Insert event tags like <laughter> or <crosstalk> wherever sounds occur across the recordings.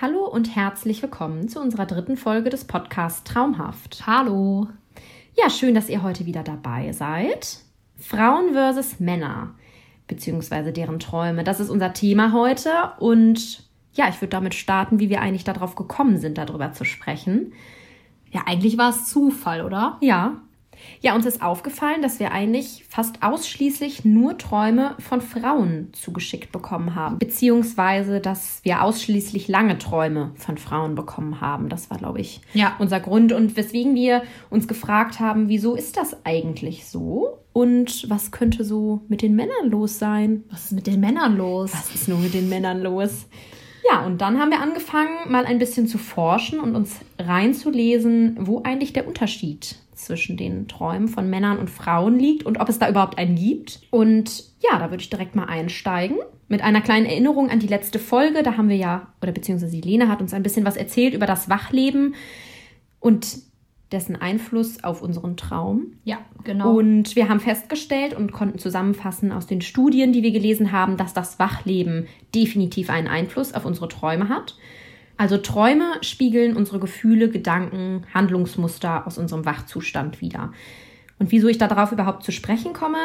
Hallo und herzlich willkommen zu unserer dritten Folge des Podcasts Traumhaft. Hallo. Ja, schön, dass ihr heute wieder dabei seid. Frauen versus Männer, beziehungsweise deren Träume. Das ist unser Thema heute und ja, ich würde damit starten, wie wir eigentlich darauf gekommen sind, darüber zu sprechen. Ja, eigentlich war es Zufall, oder? Ja, ja, uns ist aufgefallen, dass wir eigentlich fast ausschließlich nur Träume von Frauen zugeschickt bekommen haben. Beziehungsweise, dass wir ausschließlich lange Träume von Frauen bekommen haben. Das war, glaube ich, ja. unser Grund. Und weswegen wir uns gefragt haben, wieso ist das eigentlich so? Und was könnte so mit den Männern los sein? Was ist mit den Männern los? Was ist nur mit den Männern los? Ja, und dann haben wir angefangen, mal ein bisschen zu forschen und uns reinzulesen, wo eigentlich der Unterschied zwischen den Träumen von Männern und Frauen liegt und ob es da überhaupt einen gibt. Und ja, da würde ich direkt mal einsteigen. Mit einer kleinen Erinnerung an die letzte Folge. Da haben wir ja, oder beziehungsweise Lena hat uns ein bisschen was erzählt über das Wachleben und dessen Einfluss auf unseren Traum. Ja, genau. Und wir haben festgestellt und konnten zusammenfassen aus den Studien, die wir gelesen haben, dass das Wachleben definitiv einen Einfluss auf unsere Träume hat. Also Träume spiegeln unsere Gefühle, Gedanken, Handlungsmuster aus unserem Wachzustand wider. Und wieso ich darauf überhaupt zu sprechen komme,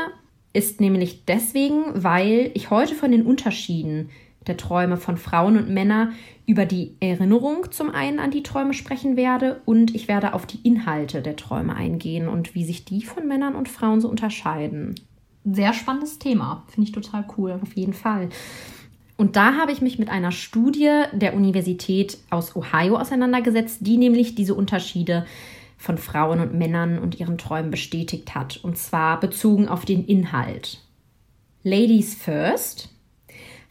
ist nämlich deswegen, weil ich heute von den Unterschieden der Träume von Frauen und Männern über die Erinnerung zum einen an die Träume sprechen werde und ich werde auf die Inhalte der Träume eingehen und wie sich die von Männern und Frauen so unterscheiden. Sehr spannendes Thema, finde ich total cool. Auf jeden Fall. Und da habe ich mich mit einer Studie der Universität aus Ohio auseinandergesetzt, die nämlich diese Unterschiede von Frauen und Männern und ihren Träumen bestätigt hat. Und zwar bezogen auf den Inhalt. Ladies first.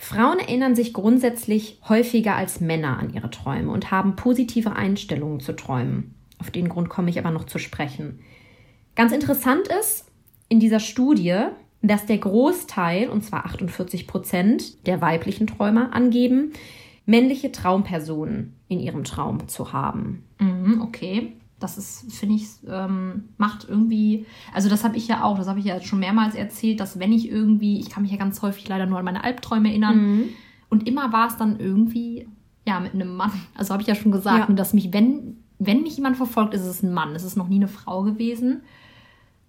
Frauen erinnern sich grundsätzlich häufiger als Männer an ihre Träume und haben positive Einstellungen zu Träumen. Auf den Grund komme ich aber noch zu sprechen. Ganz interessant ist, in dieser Studie dass der Großteil, und zwar 48 Prozent der weiblichen Träumer angeben, männliche Traumpersonen in ihrem Traum zu haben. Mhm, okay. Das ist, finde ich, ähm, macht irgendwie, also das habe ich ja auch, das habe ich ja schon mehrmals erzählt, dass wenn ich irgendwie, ich kann mich ja ganz häufig leider nur an meine Albträume erinnern, mhm. und immer war es dann irgendwie, ja, mit einem Mann. Also habe ich ja schon gesagt, ja. dass mich, wenn, wenn mich jemand verfolgt, ist es ein Mann. Es ist noch nie eine Frau gewesen.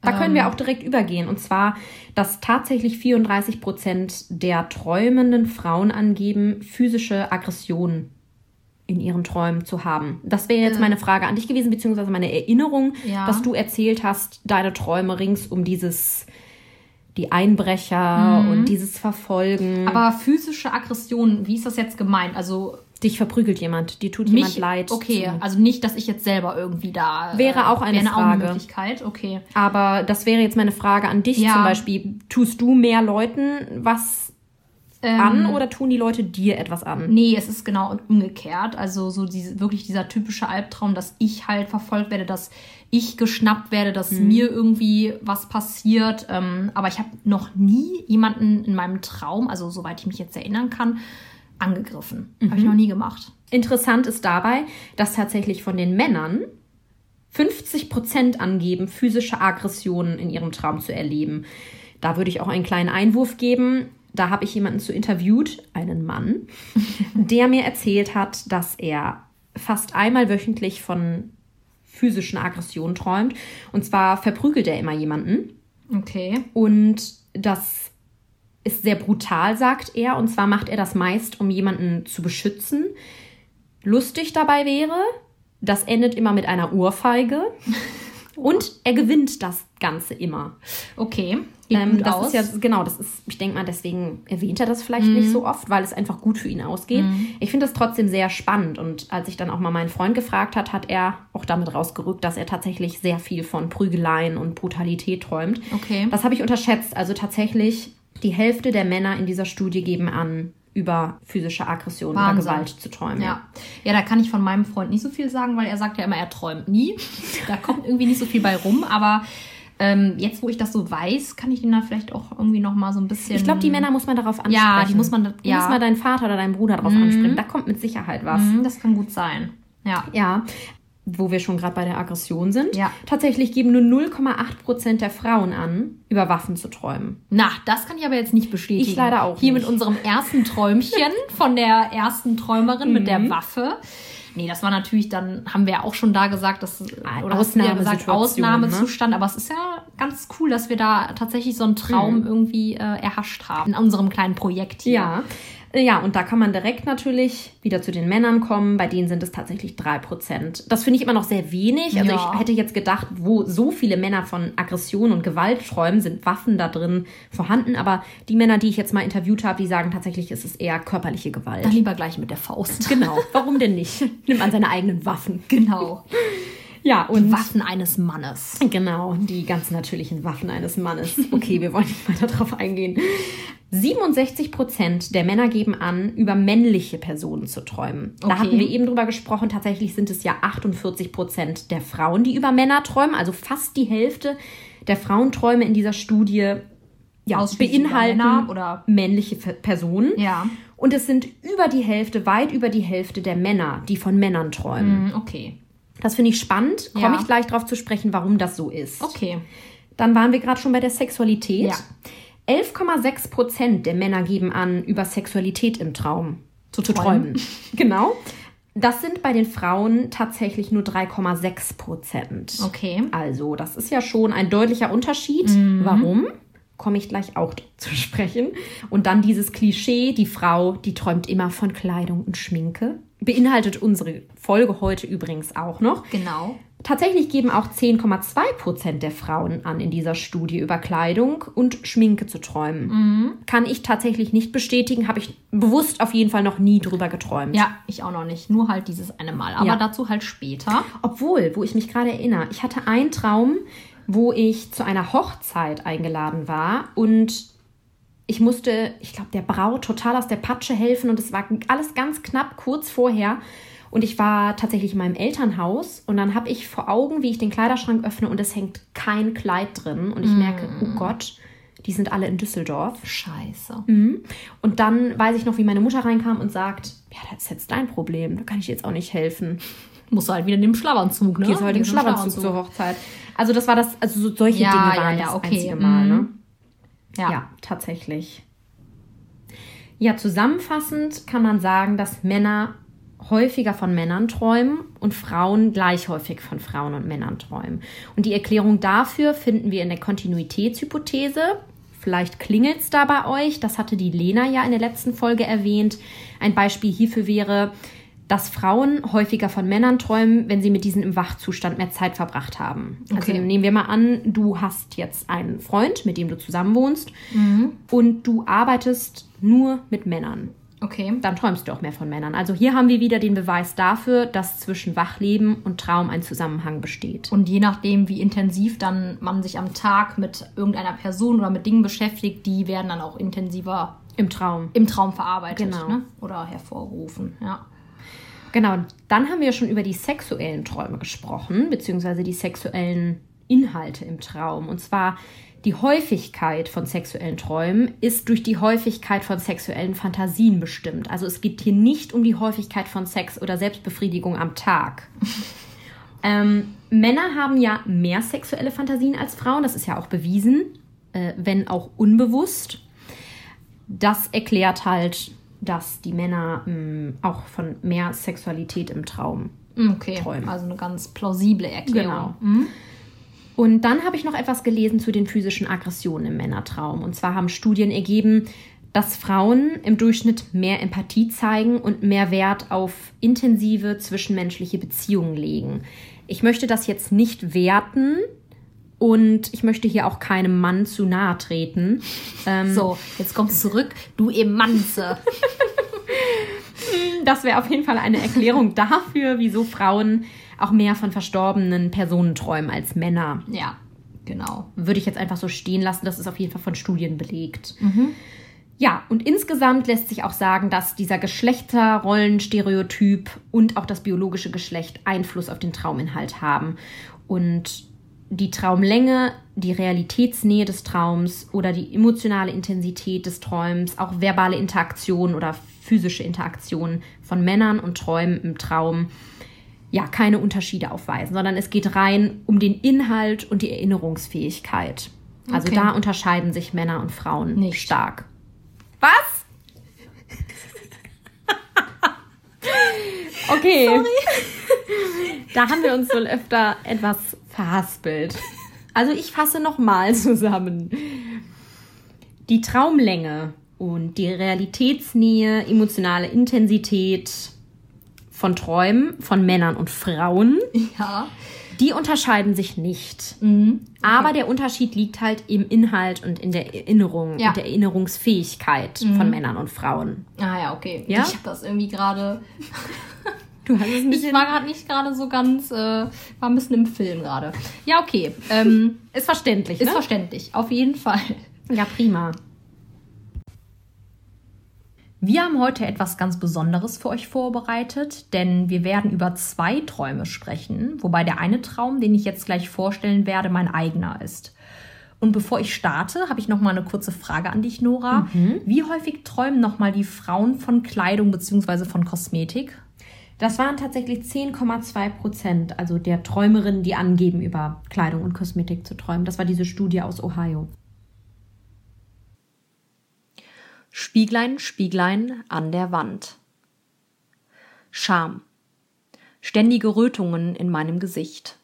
Da können wir ähm. auch direkt übergehen. Und zwar, dass tatsächlich 34 Prozent der träumenden Frauen angeben, physische Aggressionen in ihren Träumen zu haben. Das wäre jetzt äh. meine Frage an dich gewesen, beziehungsweise meine Erinnerung, ja. dass du erzählt hast, deine Träume rings um dieses die Einbrecher mhm. und dieses Verfolgen. Aber physische Aggression, wie ist das jetzt gemeint? Also Dich verprügelt jemand, dir tut Mich, jemand leid. Okay, zu. also nicht, dass ich jetzt selber irgendwie da. Wäre auch eine wäre Frage. Auch eine Möglichkeit, okay. Aber das wäre jetzt meine Frage an dich ja. zum Beispiel. Tust du mehr Leuten was ähm, an oder tun die Leute dir etwas an? Nee, es ist genau umgekehrt. Also so diese, wirklich dieser typische Albtraum, dass ich halt verfolgt werde, dass ich geschnappt werde, dass mhm. mir irgendwie was passiert. Ähm, aber ich habe noch nie jemanden in meinem Traum, also soweit ich mich jetzt erinnern kann, angegriffen. Mhm. Habe ich noch nie gemacht. Interessant ist dabei, dass tatsächlich von den Männern 50 Prozent angeben, physische Aggressionen in ihrem Traum zu erleben. Da würde ich auch einen kleinen Einwurf geben. Da habe ich jemanden zu interviewt, einen Mann, der mir erzählt hat, dass er fast einmal wöchentlich von physischen Aggressionen träumt. Und zwar verprügelt er immer jemanden. Okay. Und das ist sehr brutal, sagt er. Und zwar macht er das meist, um jemanden zu beschützen. Lustig dabei wäre, das endet immer mit einer Ohrfeige. <laughs> Und er gewinnt das Ganze immer. Okay. Ähm, das aus. ist ja, genau, das ist, ich denke mal, deswegen erwähnt er das vielleicht mhm. nicht so oft, weil es einfach gut für ihn ausgeht. Mhm. Ich finde das trotzdem sehr spannend. Und als ich dann auch mal meinen Freund gefragt hat, hat er auch damit rausgerückt, dass er tatsächlich sehr viel von Prügeleien und Brutalität träumt. Okay. Das habe ich unterschätzt. Also tatsächlich die Hälfte der Männer in dieser Studie geben an, über physische Aggression oder Gewalt zu träumen. Ja. ja, da kann ich von meinem Freund nicht so viel sagen, weil er sagt ja immer, er träumt nie. <laughs> da kommt irgendwie nicht so viel bei rum, aber ähm, jetzt, wo ich das so weiß, kann ich den da vielleicht auch irgendwie noch mal so ein bisschen. Ich glaube, die Männer muss man darauf ansprechen. Ja, die muss man. Ja. muss mal deinen Vater oder deinen Bruder darauf mhm. ansprechen. Da kommt mit Sicherheit was. Mhm, das kann gut sein. Ja. Ja. wo wir schon gerade bei der Aggression sind. Ja. Tatsächlich geben nur 0,8 Prozent der Frauen an, über Waffen zu träumen. Na, das kann ich aber jetzt nicht bestätigen. Ich leider auch Hier nicht. mit unserem ersten Träumchen von der ersten Träumerin mit Mhm. der Waffe. Nee, das war natürlich dann, haben wir ja auch schon da gesagt, dass, oder hast du ja gesagt, ne? Ausnahmezustand. Aber es ist ja ganz cool, dass wir da tatsächlich so einen Traum Mhm. irgendwie äh, erhascht haben in unserem kleinen Projekt hier. Ja. Ja, und da kann man direkt natürlich wieder zu den Männern kommen. Bei denen sind es tatsächlich 3%. Das finde ich immer noch sehr wenig. Also Ja. ich hätte jetzt gedacht, wo so viele Männer von Aggression und Gewalt träumen, sind Waffen da drin vorhanden. Aber die Männer, die ich jetzt mal interviewt habe, die sagen tatsächlich, es ist eher körperliche Gewalt. Dann lieber gleich mit der Faust. Genau. <laughs> Warum denn nicht? Nimmt an seine eigenen Waffen. Genau. Ja, und Waffen eines Mannes. Genau, die ganz natürlichen Waffen eines Mannes. <laughs> Okay, wir wollen nicht weiter drauf eingehen. 67 Prozent der Männer geben an, über männliche Personen zu träumen. Da Okay. hatten wir eben drüber gesprochen. Tatsächlich sind es ja 48 Prozent der Frauen, die über Männer träumen. Also fast die Hälfte der Frauenträume in dieser Studie ja, beinhalten Männer oder- männliche Personen. Ja. Und es sind über die Hälfte, weit über die Hälfte der Männer, die von Männern träumen. Hm, Okay. Das finde ich spannend. Komme Ja. ich gleich drauf zu sprechen, warum das so ist. Okay. Dann waren wir gerade schon bei der Sexualität. Ja. 11,6 Prozent der Männer geben an, über Sexualität im Traum Zu träumen. <laughs> genau. Das sind bei den Frauen tatsächlich nur 3,6 Prozent. Okay. Also, das ist ja schon ein deutlicher Unterschied. Warum? Komme ich gleich auch <laughs> zu sprechen. Und dann dieses Klischee, die Frau, die träumt immer von Kleidung und Schminke. Beinhaltet unsere Folge heute übrigens auch noch. Genau. Tatsächlich geben auch 10,2 Prozent der Frauen an, in dieser Studie über Kleidung und Schminke zu träumen. Kann ich tatsächlich nicht bestätigen, habe ich bewusst auf jeden Fall noch nie drüber geträumt. Ja, ich auch noch nicht. Nur halt dieses eine Mal. Aber Ja. dazu halt später. Obwohl, wo ich mich gerade erinnere, ich hatte einen Traum, wo ich zu einer Hochzeit eingeladen war und ich musste, ich glaube, der Braut total aus der Patsche helfen und es war alles ganz knapp kurz vorher. Und ich war tatsächlich in meinem Elternhaus und dann habe ich vor Augen, wie ich den Kleiderschrank öffne und es hängt kein Kleid drin. Und ich merke, oh Gott, die sind alle in Düsseldorf. Scheiße. Und dann weiß ich noch, wie meine Mutter reinkam und sagt, ja, das ist jetzt dein Problem, da kann ich dir jetzt auch nicht helfen. Musst du halt wieder in dem Schlafanzug, ne? Gehst heute im Gehst Schlafanzug zur Hochzeit. Also das war das, also so solche Ja, Dinge ja, waren ja, das okay. einzige Mal, ne? Ja. Ja, tatsächlich. Ja, zusammenfassend kann man sagen, dass Männer häufiger von Männern träumen und Frauen gleich häufig von Frauen und Männern träumen. Und die Erklärung dafür finden wir in der Kontinuitätshypothese. Vielleicht klingelt es da bei euch. Das hatte die Lena ja in der letzten Folge erwähnt. Ein Beispiel hierfür wäre, dass Frauen häufiger von Männern träumen, wenn sie mit diesen im Wachzustand mehr Zeit verbracht haben. Also Okay. nehmen wir mal an, du hast jetzt einen Freund, mit dem du zusammen wohnst und du arbeitest nur mit Männern. Okay. Dann träumst du auch mehr von Männern. Also hier haben wir wieder den Beweis dafür, dass zwischen Wachleben und Traum ein Zusammenhang besteht. Und je nachdem, wie intensiv dann man sich am Tag mit irgendeiner Person oder mit Dingen beschäftigt, die werden dann auch intensiver Im Traum. im Traum verarbeitet Genau. ne? oder hervorgerufen. Ja. Genau, dann haben wir schon über die sexuellen Träume gesprochen, beziehungsweise die sexuellen Inhalte im Traum. Und zwar die Häufigkeit von sexuellen Träumen ist durch die Häufigkeit von sexuellen Fantasien bestimmt. Also es geht hier nicht um die Häufigkeit von Sex oder Selbstbefriedigung am Tag. <laughs> ähm, Männer haben ja mehr sexuelle Fantasien als Frauen, das ist ja auch bewiesen, äh, wenn auch unbewusst. Das erklärt halt, dass die Männer mh, auch von mehr Sexualität im Traum Okay. Träumen. Also eine ganz plausible Erklärung. Genau. Und dann habe ich noch etwas gelesen zu den physischen Aggressionen im Männertraum. Und zwar haben Studien ergeben, dass Frauen im Durchschnitt mehr Empathie zeigen und mehr Wert auf intensive zwischenmenschliche Beziehungen legen. Ich möchte das jetzt nicht werten und ich möchte hier auch keinem Mann zu nahe treten. Ähm, So, jetzt kommst du zurück. Du Emanze. <laughs> Das wäre auf jeden Fall eine Erklärung dafür, wieso Frauen auch mehr von verstorbenen Personen träumen als Männer. ja, genau. würde ich jetzt einfach so stehen lassen. Das ist auf jeden Fall von Studien belegt. Ja, und insgesamt lässt sich auch sagen, dass dieser Geschlechterrollenstereotyp und auch das biologische Geschlecht Einfluss auf den Trauminhalt haben. Und die Traumlänge, die Realitätsnähe des Traums oder die emotionale Intensität des Träums, auch verbale Interaktion oder physische Interaktion von Männern und Träumen im Traum ja keine Unterschiede aufweisen, sondern es geht rein um den Inhalt und die Erinnerungsfähigkeit. Also Okay. da unterscheiden sich Männer und Frauen Nicht. stark. Was? <laughs> okay. Da haben wir uns wohl öfter etwas verhaspelt. Also ich fasse nochmal <laughs> zusammen. Die Traumlänge und die Realitätsnähe, emotionale Intensität von Träumen von Männern und Frauen, Ja. die unterscheiden sich nicht. Mhm. Aber der Unterschied liegt halt im Inhalt und in der Erinnerung Ja. und der Erinnerungsfähigkeit von Männern und Frauen. Ah ja, okay. Ja? Ich habe das irgendwie gerade. <laughs> Du hast es ein Ich war gerade nicht gerade so ganz, äh, war ein bisschen im Film gerade. Ja, okay. Ähm, <laughs> ist verständlich, ist ne? verständlich, auf jeden Fall. ja, prima. Wir haben heute etwas ganz Besonderes für euch vorbereitet, denn wir werden über zwei Träume sprechen, wobei der eine Traum, den ich jetzt gleich vorstellen werde, mein eigener ist. Und bevor ich starte, habe ich noch mal eine kurze Frage an dich, Nora. Wie häufig träumen noch mal die Frauen von Kleidung bzw. von Kosmetik? Das waren tatsächlich 10,2 Prozent, also der Träumerinnen, die angeben, über Kleidung und Kosmetik zu träumen. Das war diese Studie aus Ohio. Spieglein, Spieglein an der Wand. Scham. Ständige Rötungen in meinem Gesicht.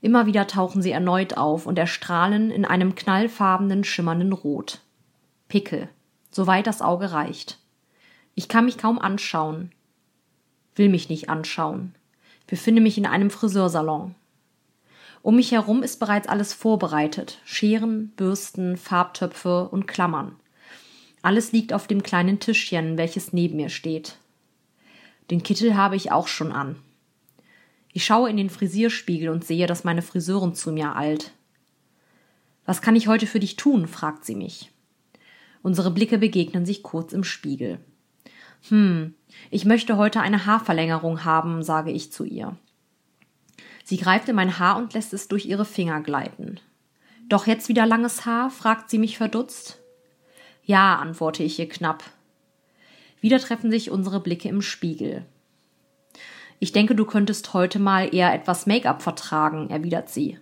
Immer wieder tauchen sie erneut auf und erstrahlen in einem knallfarbenen, schimmernden Rot. Pickel, soweit das Auge reicht. Ich kann mich kaum anschauen. Will mich nicht anschauen. Befinde mich in einem Friseursalon. Um mich herum ist bereits alles vorbereitet. Scheren, Bürsten, Farbtöpfe und Klammern. Alles liegt auf dem kleinen Tischchen, welches neben mir steht. Den Kittel habe ich auch schon an. Ich schaue in den Frisierspiegel und sehe, dass meine Friseurin zu mir eilt. Was kann ich heute für dich tun? fragt sie mich. Unsere Blicke begegnen sich kurz im Spiegel. Hm, ich möchte heute eine Haarverlängerung haben, sage ich zu ihr. Sie greift in mein Haar und lässt es durch ihre Finger gleiten. Doch jetzt wieder langes Haar? fragt sie mich verdutzt. Ja, antworte ich ihr knapp. Wieder treffen sich unsere Blicke im Spiegel. Ich denke, du könntest heute mal eher etwas Make-up vertragen, erwidert sie.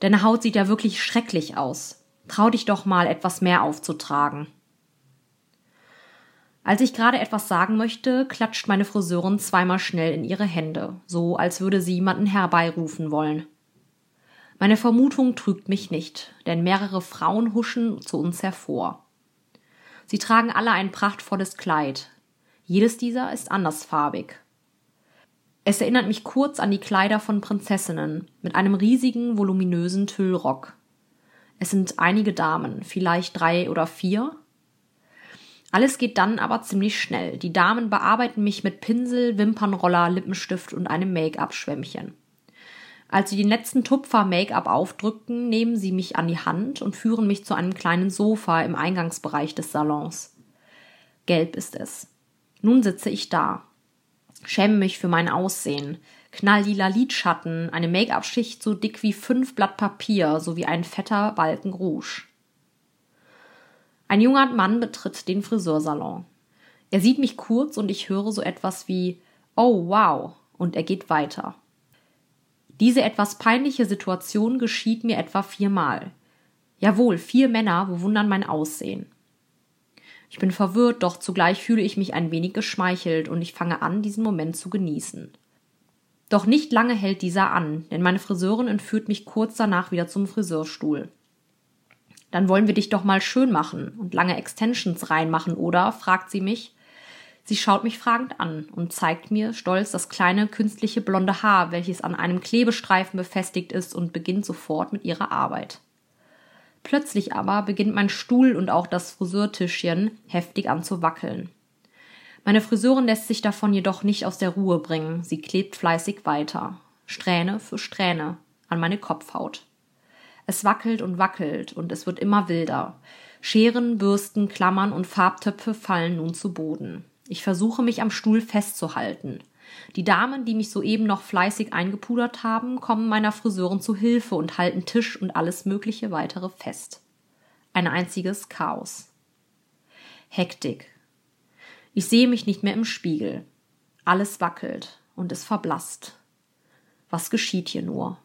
Deine Haut sieht ja wirklich schrecklich aus. Trau dich doch mal etwas mehr aufzutragen. Als ich gerade etwas sagen möchte, klatscht meine Friseurin zweimal schnell in ihre Hände, so als würde sie jemanden herbeirufen wollen. Meine Vermutung trügt mich nicht, denn mehrere Frauen huschen zu uns hervor. Sie tragen alle ein prachtvolles Kleid. Jedes dieser ist andersfarbig. Es erinnert mich kurz an die Kleider von Prinzessinnen mit einem riesigen, voluminösen Tüllrock. Es sind einige Damen, vielleicht drei oder vier. Alles geht dann aber ziemlich schnell. Die Damen bearbeiten mich mit Pinsel, Wimpernroller, Lippenstift und einem Make-up-Schwämmchen. Als sie den letzten Tupfer Make-up aufdrückten, nehmen sie mich an die Hand und führen mich zu einem kleinen Sofa im Eingangsbereich des Salons. Gelb ist es. Nun sitze ich da. Schäme mich für mein Aussehen. Knalllila Lidschatten, eine Make-up-Schicht so dick wie fünf Blatt Papier sowie ein fetter Balken Rouge. Ein junger Mann betritt den Friseursalon. Er sieht mich kurz und ich höre so etwas wie Oh wow und er geht weiter. Diese etwas peinliche Situation geschieht mir etwa viermal. Jawohl, vier Männer bewundern mein Aussehen. Ich bin verwirrt, doch zugleich fühle ich mich ein wenig geschmeichelt und ich fange an, diesen Moment zu genießen. Doch nicht lange hält dieser an, denn meine Friseurin entführt mich kurz danach wieder zum Friseurstuhl. Dann wollen wir dich doch mal schön machen und lange Extensions reinmachen, oder? fragt sie mich. Sie schaut mich fragend an und zeigt mir stolz das kleine künstliche blonde Haar, welches an einem Klebestreifen befestigt ist und beginnt sofort mit ihrer Arbeit. Plötzlich aber beginnt mein Stuhl und auch das Friseurtischchen heftig an zu wackeln. Meine Friseurin lässt sich davon jedoch nicht aus der Ruhe bringen. Sie klebt fleißig weiter, Strähne für Strähne, an meine Kopfhaut. Es wackelt und wackelt und es wird immer wilder. Scheren, Bürsten, Klammern und Farbtöpfe fallen nun zu Boden. Ich versuche mich am Stuhl festzuhalten. Die Damen, die mich soeben noch fleißig eingepudert haben, kommen meiner Friseurin zu Hilfe und halten Tisch und alles mögliche weitere fest. Ein einziges Chaos. Hektik. Ich sehe mich nicht mehr im Spiegel. Alles wackelt. und es verblasst. Was geschieht hier nur?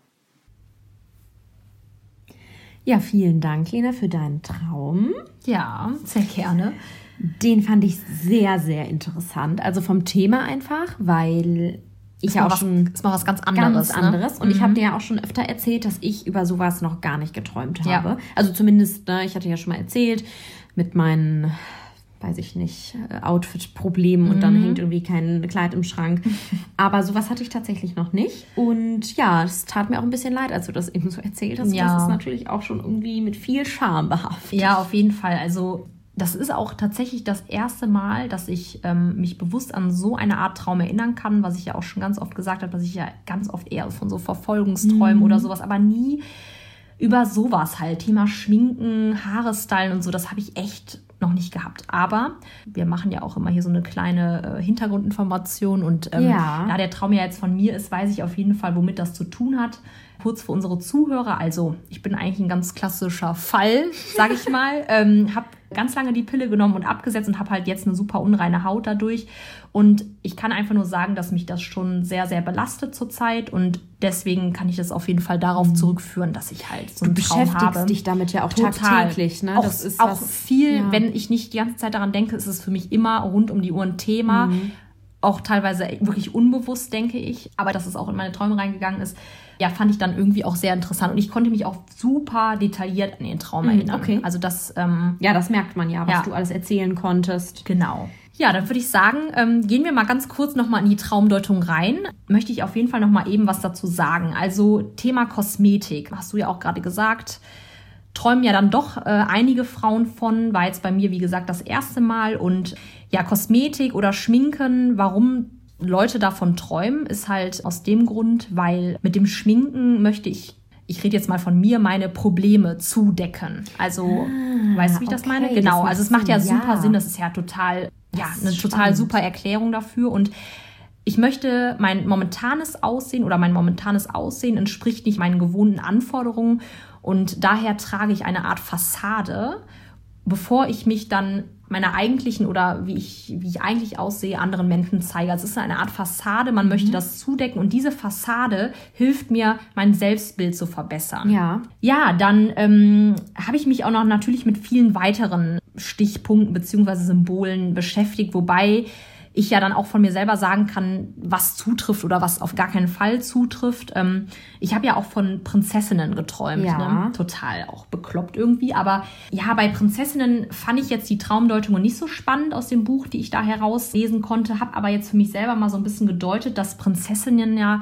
Ja, vielen Dank, Lena, für deinen Traum. Ja, sehr gerne. Den fand ich sehr, sehr interessant. Also vom Thema einfach, weil ich ja auch was, schon ist mal was ganz anderes. ganz anderes. Ne? Und ich habe dir ja auch schon öfter erzählt, dass ich über sowas noch gar nicht geträumt habe. Ja. Also zumindest, ne, ich hatte ja schon mal erzählt, mit meinen, weiß ich nicht, äh, Outfit-Problemen und dann hängt irgendwie kein Kleid im Schrank. <laughs> Aber sowas hatte ich tatsächlich noch nicht. Und ja, es tat mir auch ein bisschen leid, als du das eben so erzählt hast. Ja. Das ist natürlich auch schon irgendwie mit viel Scham behaftet. Ja, auf jeden Fall. Also das ist auch tatsächlich das erste Mal, dass ich ähm, mich bewusst an so eine Art Traum erinnern kann, was ich ja auch schon ganz oft gesagt habe, dass ich ja ganz oft eher von so Verfolgungsträumen oder sowas, aber nie über sowas halt. Thema Schminken, Haare stylen und so, das habe ich echt noch nicht gehabt. Aber wir machen ja auch immer hier so eine kleine äh, Hintergrundinformation und ähm, Ja. da der Traum ja jetzt von mir ist, weiß ich auf jeden Fall, womit das zu tun hat. Kurz für unsere Zuhörer, also ich bin eigentlich ein ganz klassischer Fall, sage ich mal. <laughs> ähm, habe ganz lange die Pille genommen und abgesetzt und habe halt jetzt eine super unreine Haut dadurch. Und ich kann einfach nur sagen, dass mich das schon sehr, sehr belastet zurzeit und deswegen kann ich das auf jeden Fall darauf zurückführen, dass ich halt so Du einen Traum beschäftigst habe. dich damit ja auch Total. tagtäglich. Ne? Auch, das ist auch was, viel, ja. wenn ich nicht die ganze Zeit daran denke, ist es für mich immer rund um die Uhr ein Thema. Mhm. Auch teilweise wirklich unbewusst, denke ich. Aber dass es auch in meine Träume reingegangen ist, ja, fand ich dann irgendwie auch sehr interessant. Und ich konnte mich auch super detailliert an den Traum erinnern. Mhm, okay. Also das, ähm, Ja, das merkt man ja, was Ja. du alles erzählen konntest. Genau. Ja, dann würde ich sagen, ähm, gehen wir mal ganz kurz nochmal in die Traumdeutung rein. Möchte ich auf jeden Fall nochmal eben was dazu sagen. Also Thema Kosmetik, hast du ja auch gerade gesagt. Träumen ja dann doch äh, einige Frauen von, war jetzt bei mir, wie gesagt, das erste Mal. Und ja, Kosmetik oder Schminken, warum Leute davon träumen, ist halt aus dem Grund, weil mit dem Schminken möchte ich, ich rede jetzt mal von mir, meine Probleme zudecken. Also, weißt du, wie ich das okay, meine? das Genau, macht also es macht ja Sinn, super ja. Sinn, das ist ja total, ja, Das eine total spannend. super Erklärung dafür. Und ich möchte mein momentanes Aussehen oder mein momentanes Aussehen entspricht nicht meinen gewohnten Anforderungen und daher trage ich eine Art Fassade, bevor ich mich dann meiner eigentlichen oder wie ich, wie ich eigentlich aussehe, anderen Menschen zeige. Also es ist eine Art Fassade, man Mhm. möchte das zudecken und diese Fassade hilft mir, mein Selbstbild zu verbessern. Ja. Ja, dann ähm, habe ich mich auch noch natürlich mit vielen weiteren Stichpunkten beziehungsweise Symbolen beschäftigt, wobei ich ja dann auch von mir selber sagen kann, was zutrifft oder was auf gar keinen Fall zutrifft. Ähm, ich habe ja auch von Prinzessinnen geträumt. Ja. Ne? Total auch bekloppt irgendwie. Aber ja, bei Prinzessinnen fand ich jetzt die Traumdeutungen nicht so spannend aus dem Buch, die ich da herauslesen konnte. Habe aber jetzt für mich selber mal so ein bisschen gedeutet, dass Prinzessinnen ja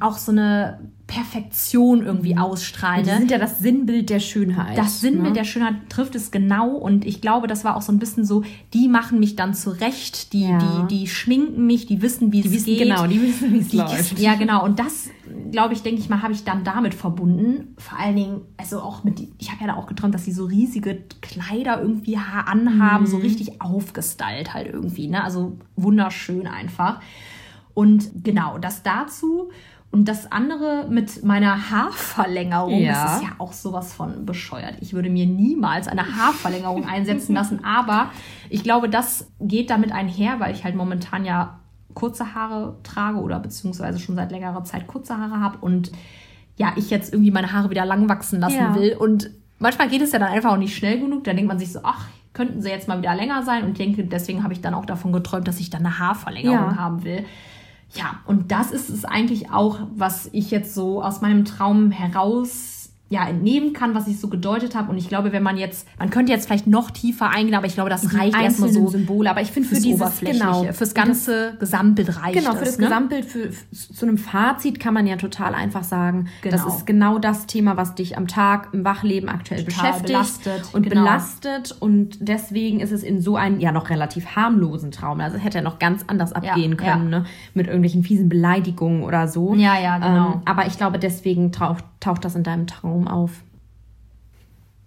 auch so eine Perfektion irgendwie ausstrahlen. Die sind ja das Sinnbild der Schönheit. Das Sinnbild ne? der Schönheit trifft es genau und ich glaube, das war auch so ein bisschen so, die machen mich dann zurecht, die, Ja. die, die schminken mich, die wissen, wie Die es wissen geht. genau, die wissen, wie es läuft. Ja, genau. Und das, glaube ich, denke ich mal, habe ich dann damit verbunden. Vor allen Dingen, also auch mit, die- ich habe ja da auch geträumt, dass sie so riesige Kleider irgendwie ha- anhaben, Mhm. so richtig aufgestylt halt irgendwie. Ne? Also wunderschön einfach. Und genau, das dazu. Und das andere mit meiner Haarverlängerung, Ja. das ist ja auch sowas von bescheuert. Ich würde mir niemals eine Haarverlängerung <laughs> einsetzen lassen, aber ich glaube, das geht damit einher, weil ich halt momentan ja kurze Haare trage oder beziehungsweise schon seit längerer Zeit kurze Haare habe und ja, ich jetzt irgendwie meine Haare wieder lang wachsen lassen Ja. will. Und manchmal geht es ja dann einfach auch nicht schnell genug. Dann denkt man sich so, ach, könnten sie jetzt mal wieder länger sein. Und ich denke, deswegen habe ich dann auch davon geträumt, dass ich dann eine Haarverlängerung Ja. haben will. Ja, und das ist es eigentlich auch, was ich jetzt so aus meinem Traum heraus ja, entnehmen kann, was ich so gedeutet habe. Und ich glaube, wenn man jetzt, man könnte jetzt vielleicht noch tiefer eingehen, aber ich glaube, das reicht erstmal so Symbole, aber ich finde für dieses genau, fürs ganze Gesamtbild reicht Genau, für es, das ne? Gesamtbild, für, für, zu einem Fazit kann man ja total einfach sagen, das Genau. ist genau das Thema, was dich am Tag im Wachleben aktuell Total beschäftigt belastet, und genau. belastet. Und deswegen ist es in so einen ja noch relativ harmlosen Traum. Also es hätte ja noch ganz anders abgehen ja. können, ne? mit irgendwelchen fiesen Beleidigungen oder so. Ja, ja, genau. Ähm, aber ich glaube, deswegen taucht, taucht das in deinem Traum auf.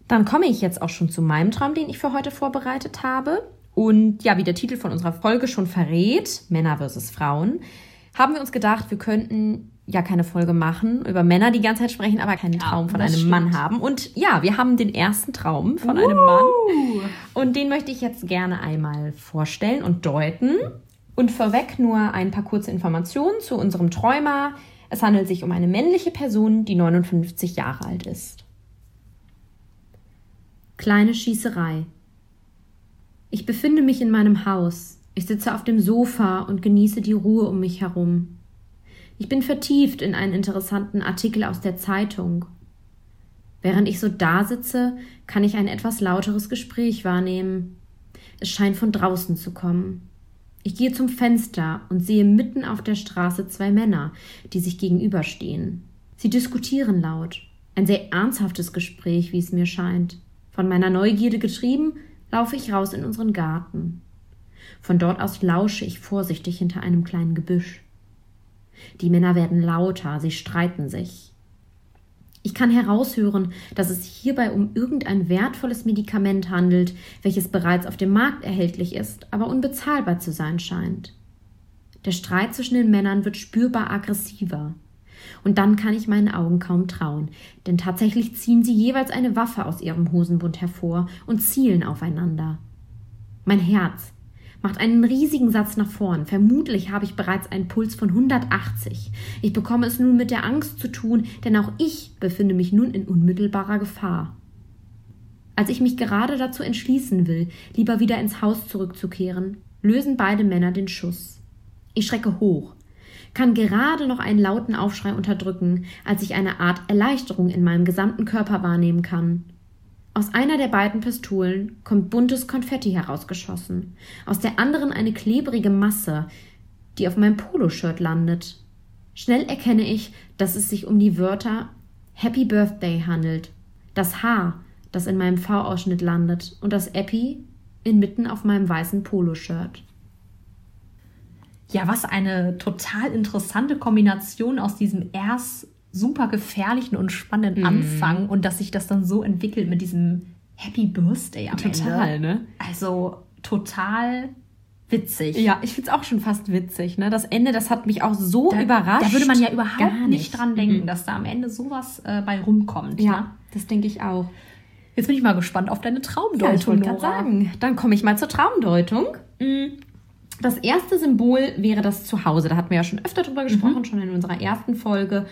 Dann komme ich jetzt auch schon zu meinem Traum, den ich für heute vorbereitet habe. Und ja, wie der Titel von unserer Folge schon verrät, Männer versus Frauen, haben wir uns gedacht, wir könnten ja keine Folge machen, über Männer die ganze Zeit sprechen, aber keinen Traum von einem stimmt. Mann haben. Und ja, wir haben den ersten Traum von einem Mann. Und den möchte ich jetzt gerne einmal vorstellen und deuten. Und vorweg nur ein paar kurze Informationen zu unserem Träumer. Es handelt sich um eine männliche Person, die 59 Jahre alt ist. Kleine Schießerei. Ich befinde mich in meinem Haus. Ich sitze auf dem Sofa und genieße die Ruhe um mich herum. Ich bin vertieft in einen interessanten Artikel aus der Zeitung. Während ich so dasitze, kann ich ein etwas lauteres Gespräch wahrnehmen. Es scheint von draußen zu kommen. Ich gehe zum Fenster und sehe mitten auf der Straße zwei Männer, die sich gegenüberstehen. Sie diskutieren laut. Ein sehr ernsthaftes Gespräch, wie es mir scheint. Von meiner Neugierde getrieben, laufe ich raus in unseren Garten. Von dort aus lausche ich vorsichtig hinter einem kleinen Gebüsch. Die Männer werden lauter, sie streiten sich. Ich kann heraushören, dass es hierbei um irgendein wertvolles Medikament handelt, welches bereits auf dem Markt erhältlich ist, aber unbezahlbar zu sein scheint. Der Streit zwischen den Männern wird spürbar aggressiver. Und dann kann ich meinen Augen kaum trauen, denn tatsächlich ziehen sie jeweils eine Waffe aus ihrem Hosenbund hervor und zielen aufeinander. Mein Herz, macht einen riesigen Satz nach vorn. Vermutlich habe ich bereits einen Puls von 180. Ich bekomme es nun mit der Angst zu tun, denn auch ich befinde mich nun in unmittelbarer Gefahr. Als ich mich gerade dazu entschließen will, lieber wieder ins Haus zurückzukehren, lösen beide Männer den Schuss. Ich schrecke hoch, kann gerade noch einen lauten Aufschrei unterdrücken, als ich eine Art Erleichterung in meinem gesamten Körper wahrnehmen kann. Aus einer der beiden Pistolen kommt buntes Konfetti herausgeschossen, aus der anderen eine klebrige Masse, die auf meinem Poloshirt landet. Schnell erkenne ich, dass es sich um die Wörter Happy Birthday handelt, das H, das in meinem V-Ausschnitt landet, und das Epi inmitten auf meinem weißen Poloshirt. Ja, was eine total interessante Kombination aus diesem erst super gefährlichen und spannenden mm. Anfang und dass sich das dann so entwickelt mit diesem Happy Birthday am total, Ende. ne? Also total witzig. Ja, ich finde es auch schon fast witzig. Ne? Das Ende, das hat mich auch so da, überrascht. Da würde man ja überhaupt nicht. nicht dran denken, mhm. dass da am Ende sowas äh, bei rumkommt. Ja, ne? das denke ich auch. Jetzt bin ich mal gespannt auf deine Traumdeutung. Ja, ich wollte gerade sagen. Dann komme ich mal zur Traumdeutung. Mm. Das erste Symbol wäre das Zuhause. Da hatten wir ja schon öfter drüber gesprochen, mhm. schon in unserer ersten Folge.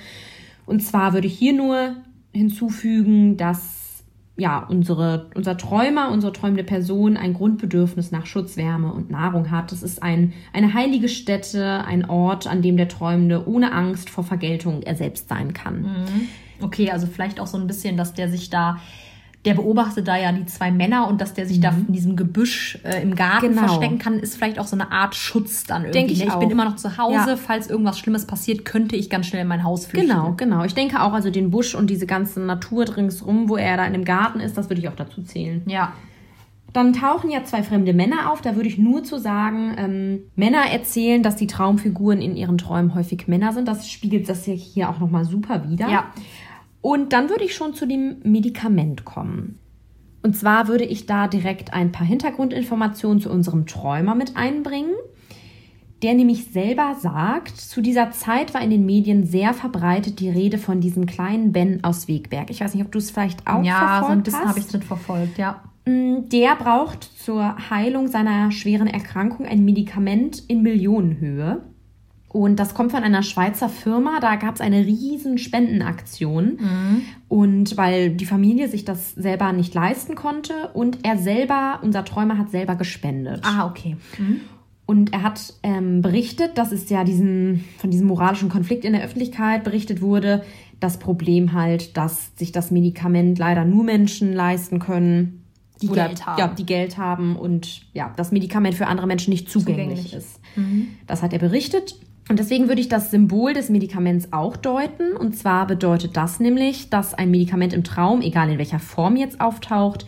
Und zwar würde ich hier nur hinzufügen, dass ja, unsere, unser Träumer, unsere träumende Person ein Grundbedürfnis nach Schutz, Wärme und Nahrung hat. Es ist ein, eine heilige Stätte, ein Ort, an dem der Träumende ohne Angst vor Vergeltung er selbst sein kann. Mhm. Okay, also vielleicht auch so ein bisschen, dass der sich da der beobachtet da ja die zwei Männer und dass der sich mhm. da in diesem Gebüsch äh, im Garten genau. verstecken kann, ist vielleicht auch so eine Art Schutz dann irgendwie. Denk ich, ne? ich bin immer noch zu Hause, ja. falls irgendwas Schlimmes passiert, könnte ich ganz schnell in mein Haus flüchten. Genau, genau. Ich denke auch, also den Busch und diese ganze Natur ringsrum, wo er da in dem Garten ist, das würde ich auch dazu zählen. Ja. Dann tauchen ja zwei fremde Männer auf. Da würde ich nur zu sagen, ähm, Männer erzählen, dass die Traumfiguren in ihren Träumen häufig Männer sind. Das spiegelt das hier auch nochmal super wieder. Ja. Und dann würde ich schon zu dem Medikament kommen. Und zwar würde ich da direkt ein paar Hintergrundinformationen zu unserem Träumer mit einbringen, der nämlich selber sagt, zu dieser Zeit war in den Medien sehr verbreitet die Rede von diesem kleinen Ben aus Wegberg. Ich weiß nicht, ob du es vielleicht auch ja, verfolgt hast. Ja, so ein bisschen habe ich es verfolgt, ja. Mm, der braucht zur Heilung seiner schweren Erkrankung ein Medikament in Millionenhöhe. Und das kommt von einer Schweizer Firma. Da gab es eine riesen Spendenaktion. Mhm. Und weil die Familie sich das selber nicht leisten konnte und er selber, unser Träumer, hat selber gespendet. Ah, okay. Mhm. Und er hat ähm, berichtet, dass es ja diesen, von diesem moralischen Konflikt in der Öffentlichkeit berichtet wurde. Das Problem halt, dass sich das Medikament leider nur Menschen leisten können, die oder, Geld haben. Ja, die Geld haben und ja, das Medikament für andere Menschen nicht zugänglich, zugänglich. ist. Mhm. Das hat er berichtet. Und deswegen würde ich das Symbol des Medikaments auch deuten. Und zwar bedeutet das nämlich, dass ein Medikament im Traum, egal in welcher Form jetzt auftaucht,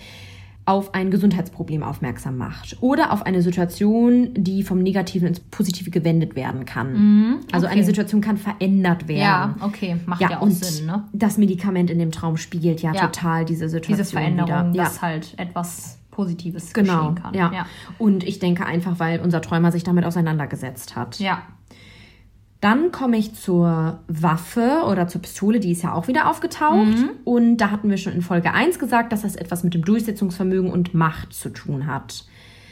auf ein Gesundheitsproblem aufmerksam macht oder auf eine Situation, die vom Negativen ins Positive gewendet werden kann. Mhm, okay. Also eine Situation kann verändert werden. Ja, okay, macht ja, ja auch Sinn. Ne? Das Medikament in dem Traum spiegelt ja, ja. total diese Situation Diese Veränderung, wieder. dass ja. halt etwas Positives genau, geschehen kann. Ja. ja. Und ich denke einfach, weil unser Träumer sich damit auseinandergesetzt hat. Ja. Dann komme ich zur Waffe oder zur Pistole, die ist ja auch wieder aufgetaucht. Mhm. Und da hatten wir schon in Folge 1 gesagt, dass das etwas mit dem Durchsetzungsvermögen und Macht zu tun hat.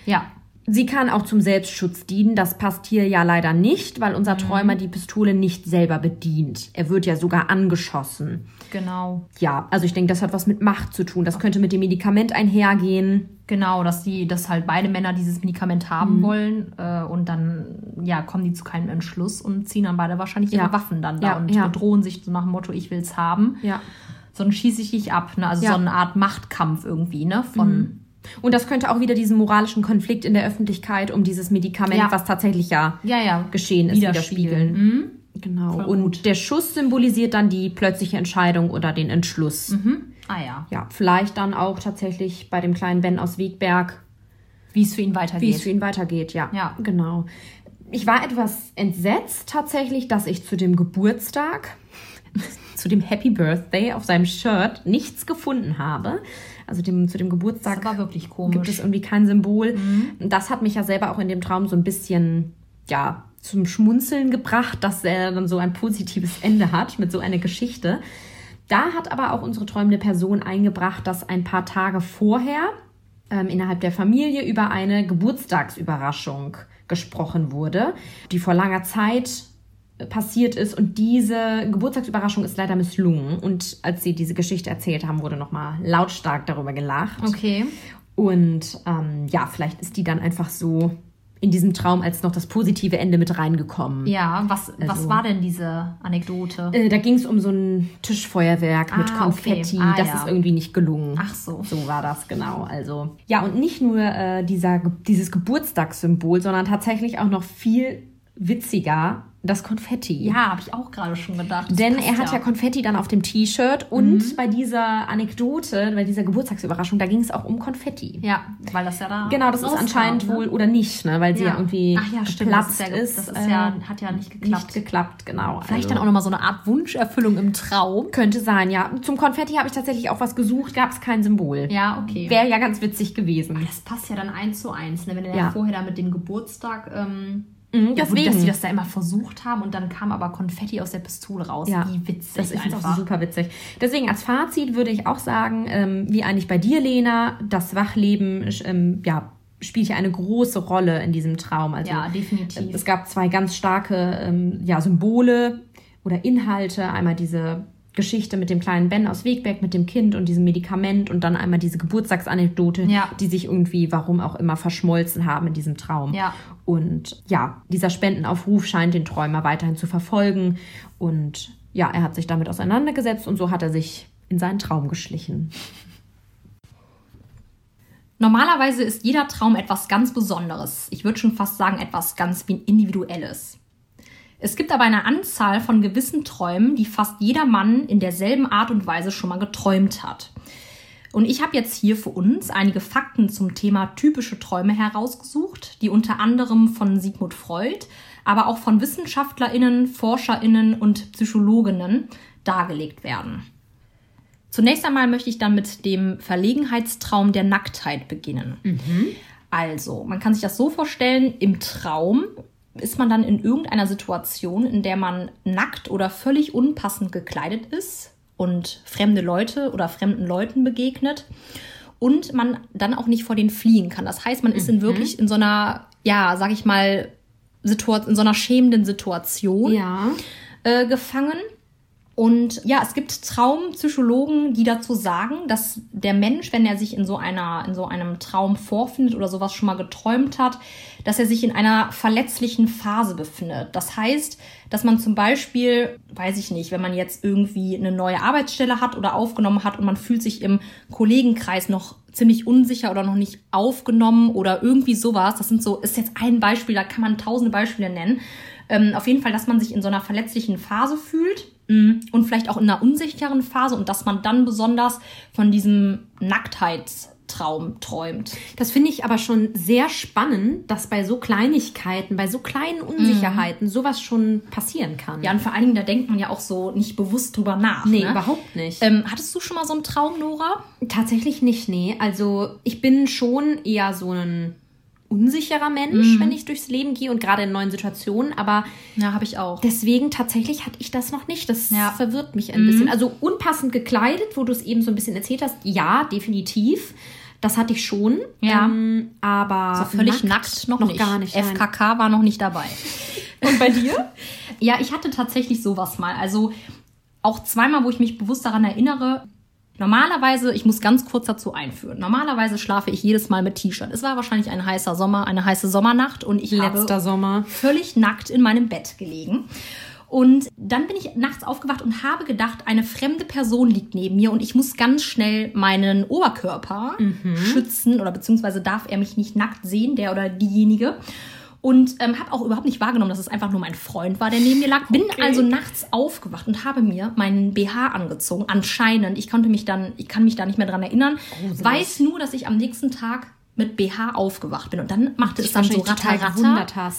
Ja. Sie kann auch zum Selbstschutz dienen. Das passt hier ja leider nicht, weil unser Träumer die Pistole nicht selber bedient. Er wird ja sogar angeschossen. Genau. Ja, also ich denke, das hat was mit Macht zu tun. Das könnte mit dem Medikament einhergehen. Genau, dass die, dass halt beide Männer dieses Medikament haben wollen äh, und dann ja kommen die zu keinem Entschluss und ziehen dann beide wahrscheinlich ihre Ja. Waffen dann da Ja, und ja. bedrohen sich so nach dem Motto, ich will's haben. Ja. Sonst schieße ich dich ab. Ne? Also so eine Art Machtkampf irgendwie, ne? Von Und das könnte auch wieder diesen moralischen Konflikt in der Öffentlichkeit um dieses Medikament, Ja. was tatsächlich ja ja, ja. geschehen ist, Widerspiegeln. Mhm. Genau. Voll Und gut. der Schuss symbolisiert dann die plötzliche Entscheidung oder den Entschluss. Mhm. Ah ja. Ja, vielleicht dann auch tatsächlich bei dem kleinen Ben aus Wegberg, Wie es für ihn wie weitergeht. es für ihn weitergeht. Ja, Ja. genau. Ich war etwas entsetzt tatsächlich, dass ich zu dem Geburtstag, <laughs> zu dem Happy Birthday auf seinem Shirt nichts gefunden habe. Also dem, zu dem Geburtstag das war wirklich gibt es komisch. irgendwie kein Symbol. Mhm. Das hat mich ja selber auch in dem Traum so ein bisschen, ja, zum Schmunzeln gebracht, dass er dann so ein positives Ende hat mit so einer Geschichte. Da hat aber auch unsere träumende Person eingebracht, dass ein paar Tage vorher ähm, innerhalb der Familie über eine Geburtstagsüberraschung gesprochen wurde, die vor langer Zeit passiert ist und diese Geburtstagsüberraschung ist leider misslungen und als sie diese Geschichte erzählt haben, wurde nochmal lautstark darüber gelacht. Okay. Und ähm, ja, vielleicht ist die dann einfach so in diesem Traum als noch das positive Ende mit reingekommen. Ja, was, was Also- war denn diese Anekdote? Äh, da ging es um so ein Tischfeuerwerk mit Ah, Konfetti. okay. Ah, das ja. ist irgendwie nicht gelungen. Ach so. So war das, genau. Also, ja, und nicht nur äh, dieser, dieses Geburtstagssymbol, sondern tatsächlich auch noch viel witziger das Konfetti. Ja, habe ich auch gerade schon gedacht. Das Denn er hat ja. Konfetti dann auf dem T-Shirt und Mhm. bei dieser Anekdote, bei dieser Geburtstagsüberraschung, da ging es auch um Konfetti. Ja, weil das ja da. Genau, das ist anscheinend ne? wohl oder nicht, ne? weil sie ja, irgendwie Ach ja, stimmt. Das ist, geplatzt ja, ist. das ist ja, äh, hat ja nicht geklappt. nicht geklappt, genau. Vielleicht also, dann auch nochmal so eine Art Wunscherfüllung im Traum. Könnte sein, ja. Zum Konfetti habe ich tatsächlich auch was gesucht, gab es kein Symbol. Ja, okay. Wäre ja ganz witzig gewesen. Das passt ja dann eins zu eins, ne? wenn er Ja. ja. vorher da mit dem Geburtstag, ähm, Mhm, ja, gut, deswegen. dass sie das da immer versucht haben und dann kam aber Konfetti aus der Pistole raus. Ja, Wie witzig Das ist einfach. auch super witzig. Deswegen als Fazit würde ich auch sagen, ähm, wie eigentlich bei dir, Lena, das Wachleben ähm, ja, spielt ja eine große Rolle in diesem Traum. Also, Ja, definitiv. Es gab zwei ganz starke ähm, ja, Symbole oder Inhalte. Einmal diese Geschichte mit dem kleinen Ben aus Wegberg, mit dem Kind und diesem Medikament und dann einmal diese Geburtstagsanekdote, Ja. die sich irgendwie, warum auch immer, verschmolzen haben in diesem Traum. Ja. Und ja, dieser Spendenaufruf scheint den Träumer weiterhin zu verfolgen. Und ja, er hat sich damit auseinandergesetzt und so hat er sich in seinen Traum geschlichen. Normalerweise ist jeder Traum etwas ganz Besonderes. Ich würde schon fast sagen, etwas ganz Individuelles. Es gibt aber eine Anzahl von gewissen Träumen, die fast jeder Mann in derselben Art und Weise schon mal geträumt hat. Und ich habe jetzt hier für uns einige Fakten zum Thema typische Träume herausgesucht, die unter anderem von Sigmund Freud, aber auch von Wissenschaftlerinnen, Forscherinnen und Psychologinnen dargelegt werden. Zunächst einmal möchte ich dann mit dem Verlegenheitstraum der Nacktheit beginnen. Also, man kann sich das so vorstellen, im Traum ist man dann in irgendeiner Situation, in der man nackt oder völlig unpassend gekleidet ist und fremde Leute oder fremden Leuten begegnet und man dann auch nicht vor denen fliehen kann. Das heißt, man ist in wirklich in so einer, ja, sag ich mal, Situa in so einer schämenden Situation Ja. äh, gefangen. Und ja, es gibt Traumpsychologen, die dazu sagen, dass der Mensch, wenn er sich in so einer, in so einem Traum vorfindet oder sowas schon mal geträumt hat, dass er sich in einer verletzlichen Phase befindet. Das heißt, dass man zum Beispiel, weiß ich nicht, wenn man jetzt irgendwie eine neue Arbeitsstelle hat oder aufgenommen hat und man fühlt sich im Kollegenkreis noch ziemlich unsicher oder noch nicht aufgenommen oder irgendwie sowas. Das sind so, ist jetzt ein Beispiel, da kann man tausende Beispiele nennen. Ähm, auf jeden Fall, dass man sich in so einer verletzlichen Phase fühlt und vielleicht auch in einer unsicheren Phase und dass man dann besonders von diesem Nacktheitstraum träumt. Das finde ich aber schon sehr spannend, dass bei so Kleinigkeiten, bei so kleinen Unsicherheiten sowas schon passieren kann. Ja, und vor allen Dingen, da denkt man ja auch so nicht bewusst drüber nach. nee, ne? überhaupt nicht. Ähm, hattest du schon mal so einen Traum, Nora? Tatsächlich nicht, nee. Also ich bin schon eher so ein unsicherer Mensch, wenn ich durchs Leben gehe und gerade in neuen Situationen, aber Ja, habe ich auch. deswegen tatsächlich hatte ich das noch nicht. Das Ja. verwirrt mich ein bisschen. Also unpassend gekleidet, wo du es eben so ein bisschen erzählt hast, ja, definitiv. Das hatte ich schon. Ja. Ähm, aber So völlig nackt, noch, nicht. gar nicht. nein. FKK war noch nicht dabei. <laughs> Und bei dir? Ja, ich hatte tatsächlich sowas mal. Also auch zweimal, wo ich mich bewusst daran erinnere. Normalerweise, ich muss ganz kurz dazu einführen. Normalerweise schlafe ich jedes Mal mit T-Shirt. Es war wahrscheinlich ein heißer Sommer, eine heiße Sommernacht und ich Letzter habe Sommer. völlig nackt in meinem Bett gelegen. Und dann bin ich nachts aufgewacht und habe gedacht, eine fremde Person liegt neben mir und ich muss ganz schnell meinen Oberkörper schützen oder beziehungsweise darf er mich nicht nackt sehen, der oder diejenige. Und ähm, habe auch überhaupt nicht wahrgenommen, dass es einfach nur mein Freund war, der neben mir lag. Bin Okay. also nachts aufgewacht und habe mir meinen BH angezogen. Anscheinend. Ich konnte mich dann, ich kann mich da nicht mehr dran erinnern. Gruselig. Weiß nur, dass ich am nächsten Tag mit BH aufgewacht bin. Und dann machte es dann so ratter.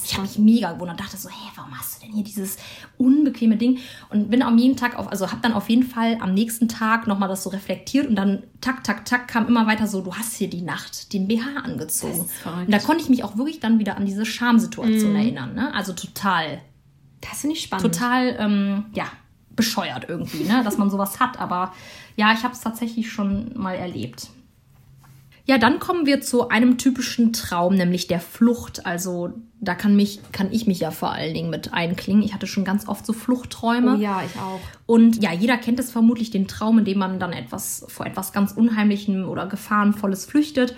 Ich habe mich mega gewundert. Dachte so, hey, warum hast du denn hier dieses unbequeme Ding? Und bin am jeden Tag auf, also habe dann auf jeden Fall am nächsten Tag nochmal das so reflektiert und dann tak, tak, tak kam immer weiter so, du hast hier die Nacht den BH angezogen. Das ist verrückt. Und da konnte ich mich auch wirklich dann wieder an diese Schamsituation erinnern. Ne? Also total Das finde ich spannend. total, ähm, ja, bescheuert irgendwie, ne? dass man sowas hat. Aber ja, ich habe es tatsächlich schon mal erlebt. Ja, dann kommen wir zu einem typischen Traum, nämlich der Flucht. Also da kann, mich, kann ich mich ja vor allen Dingen mit einklingen. Ich hatte schon ganz oft so Fluchtträume. Oh ja, ich auch. Und ja, jeder kennt es vermutlich, den Traum, in dem man dann etwas vor etwas ganz Unheimlichem oder Gefahrenvolles flüchtet.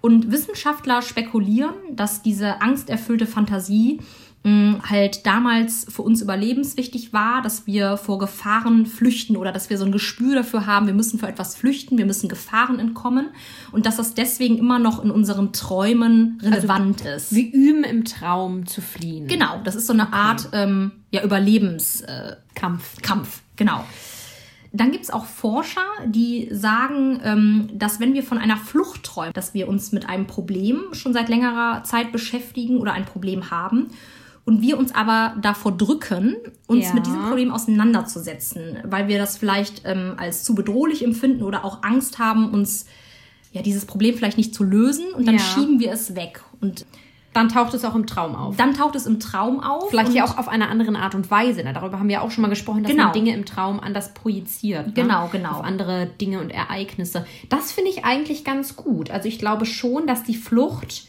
Und Wissenschaftler spekulieren, dass diese angsterfüllte Fantasie mh, halt damals für uns überlebenswichtig war, dass wir vor Gefahren flüchten oder dass wir so ein Gespür dafür haben, wir müssen vor etwas flüchten, wir müssen Gefahren entkommen und dass das deswegen immer noch in unseren Träumen relevant ist. Wir üben im Traum zu fliehen. Genau, das ist so eine Art ähm, ja, Überlebenskampf. Äh, Kampf. Kampf, genau. Dann gibt es auch Forscher, die sagen, ähm, dass wenn wir von einer Flucht träumen, dass wir uns mit einem Problem schon seit längerer Zeit beschäftigen oder ein Problem haben und wir uns aber davor drücken, uns Ja. mit diesem Problem auseinanderzusetzen, weil wir das vielleicht ähm, als zu bedrohlich empfinden oder auch Angst haben, uns ja dieses Problem vielleicht nicht zu lösen und dann Ja. schieben wir es weg und Dann taucht es auch im Traum auf. dann taucht es im Traum auf. Vielleicht ja auch auf einer anderen Art und Weise. Ne? Darüber haben wir auch schon mal gesprochen, dass Genau. man Dinge im Traum anders projiziert. Ne? Genau, genau. Auf andere Dinge und Ereignisse. Das finde ich eigentlich ganz gut. Also ich glaube schon, dass die Flucht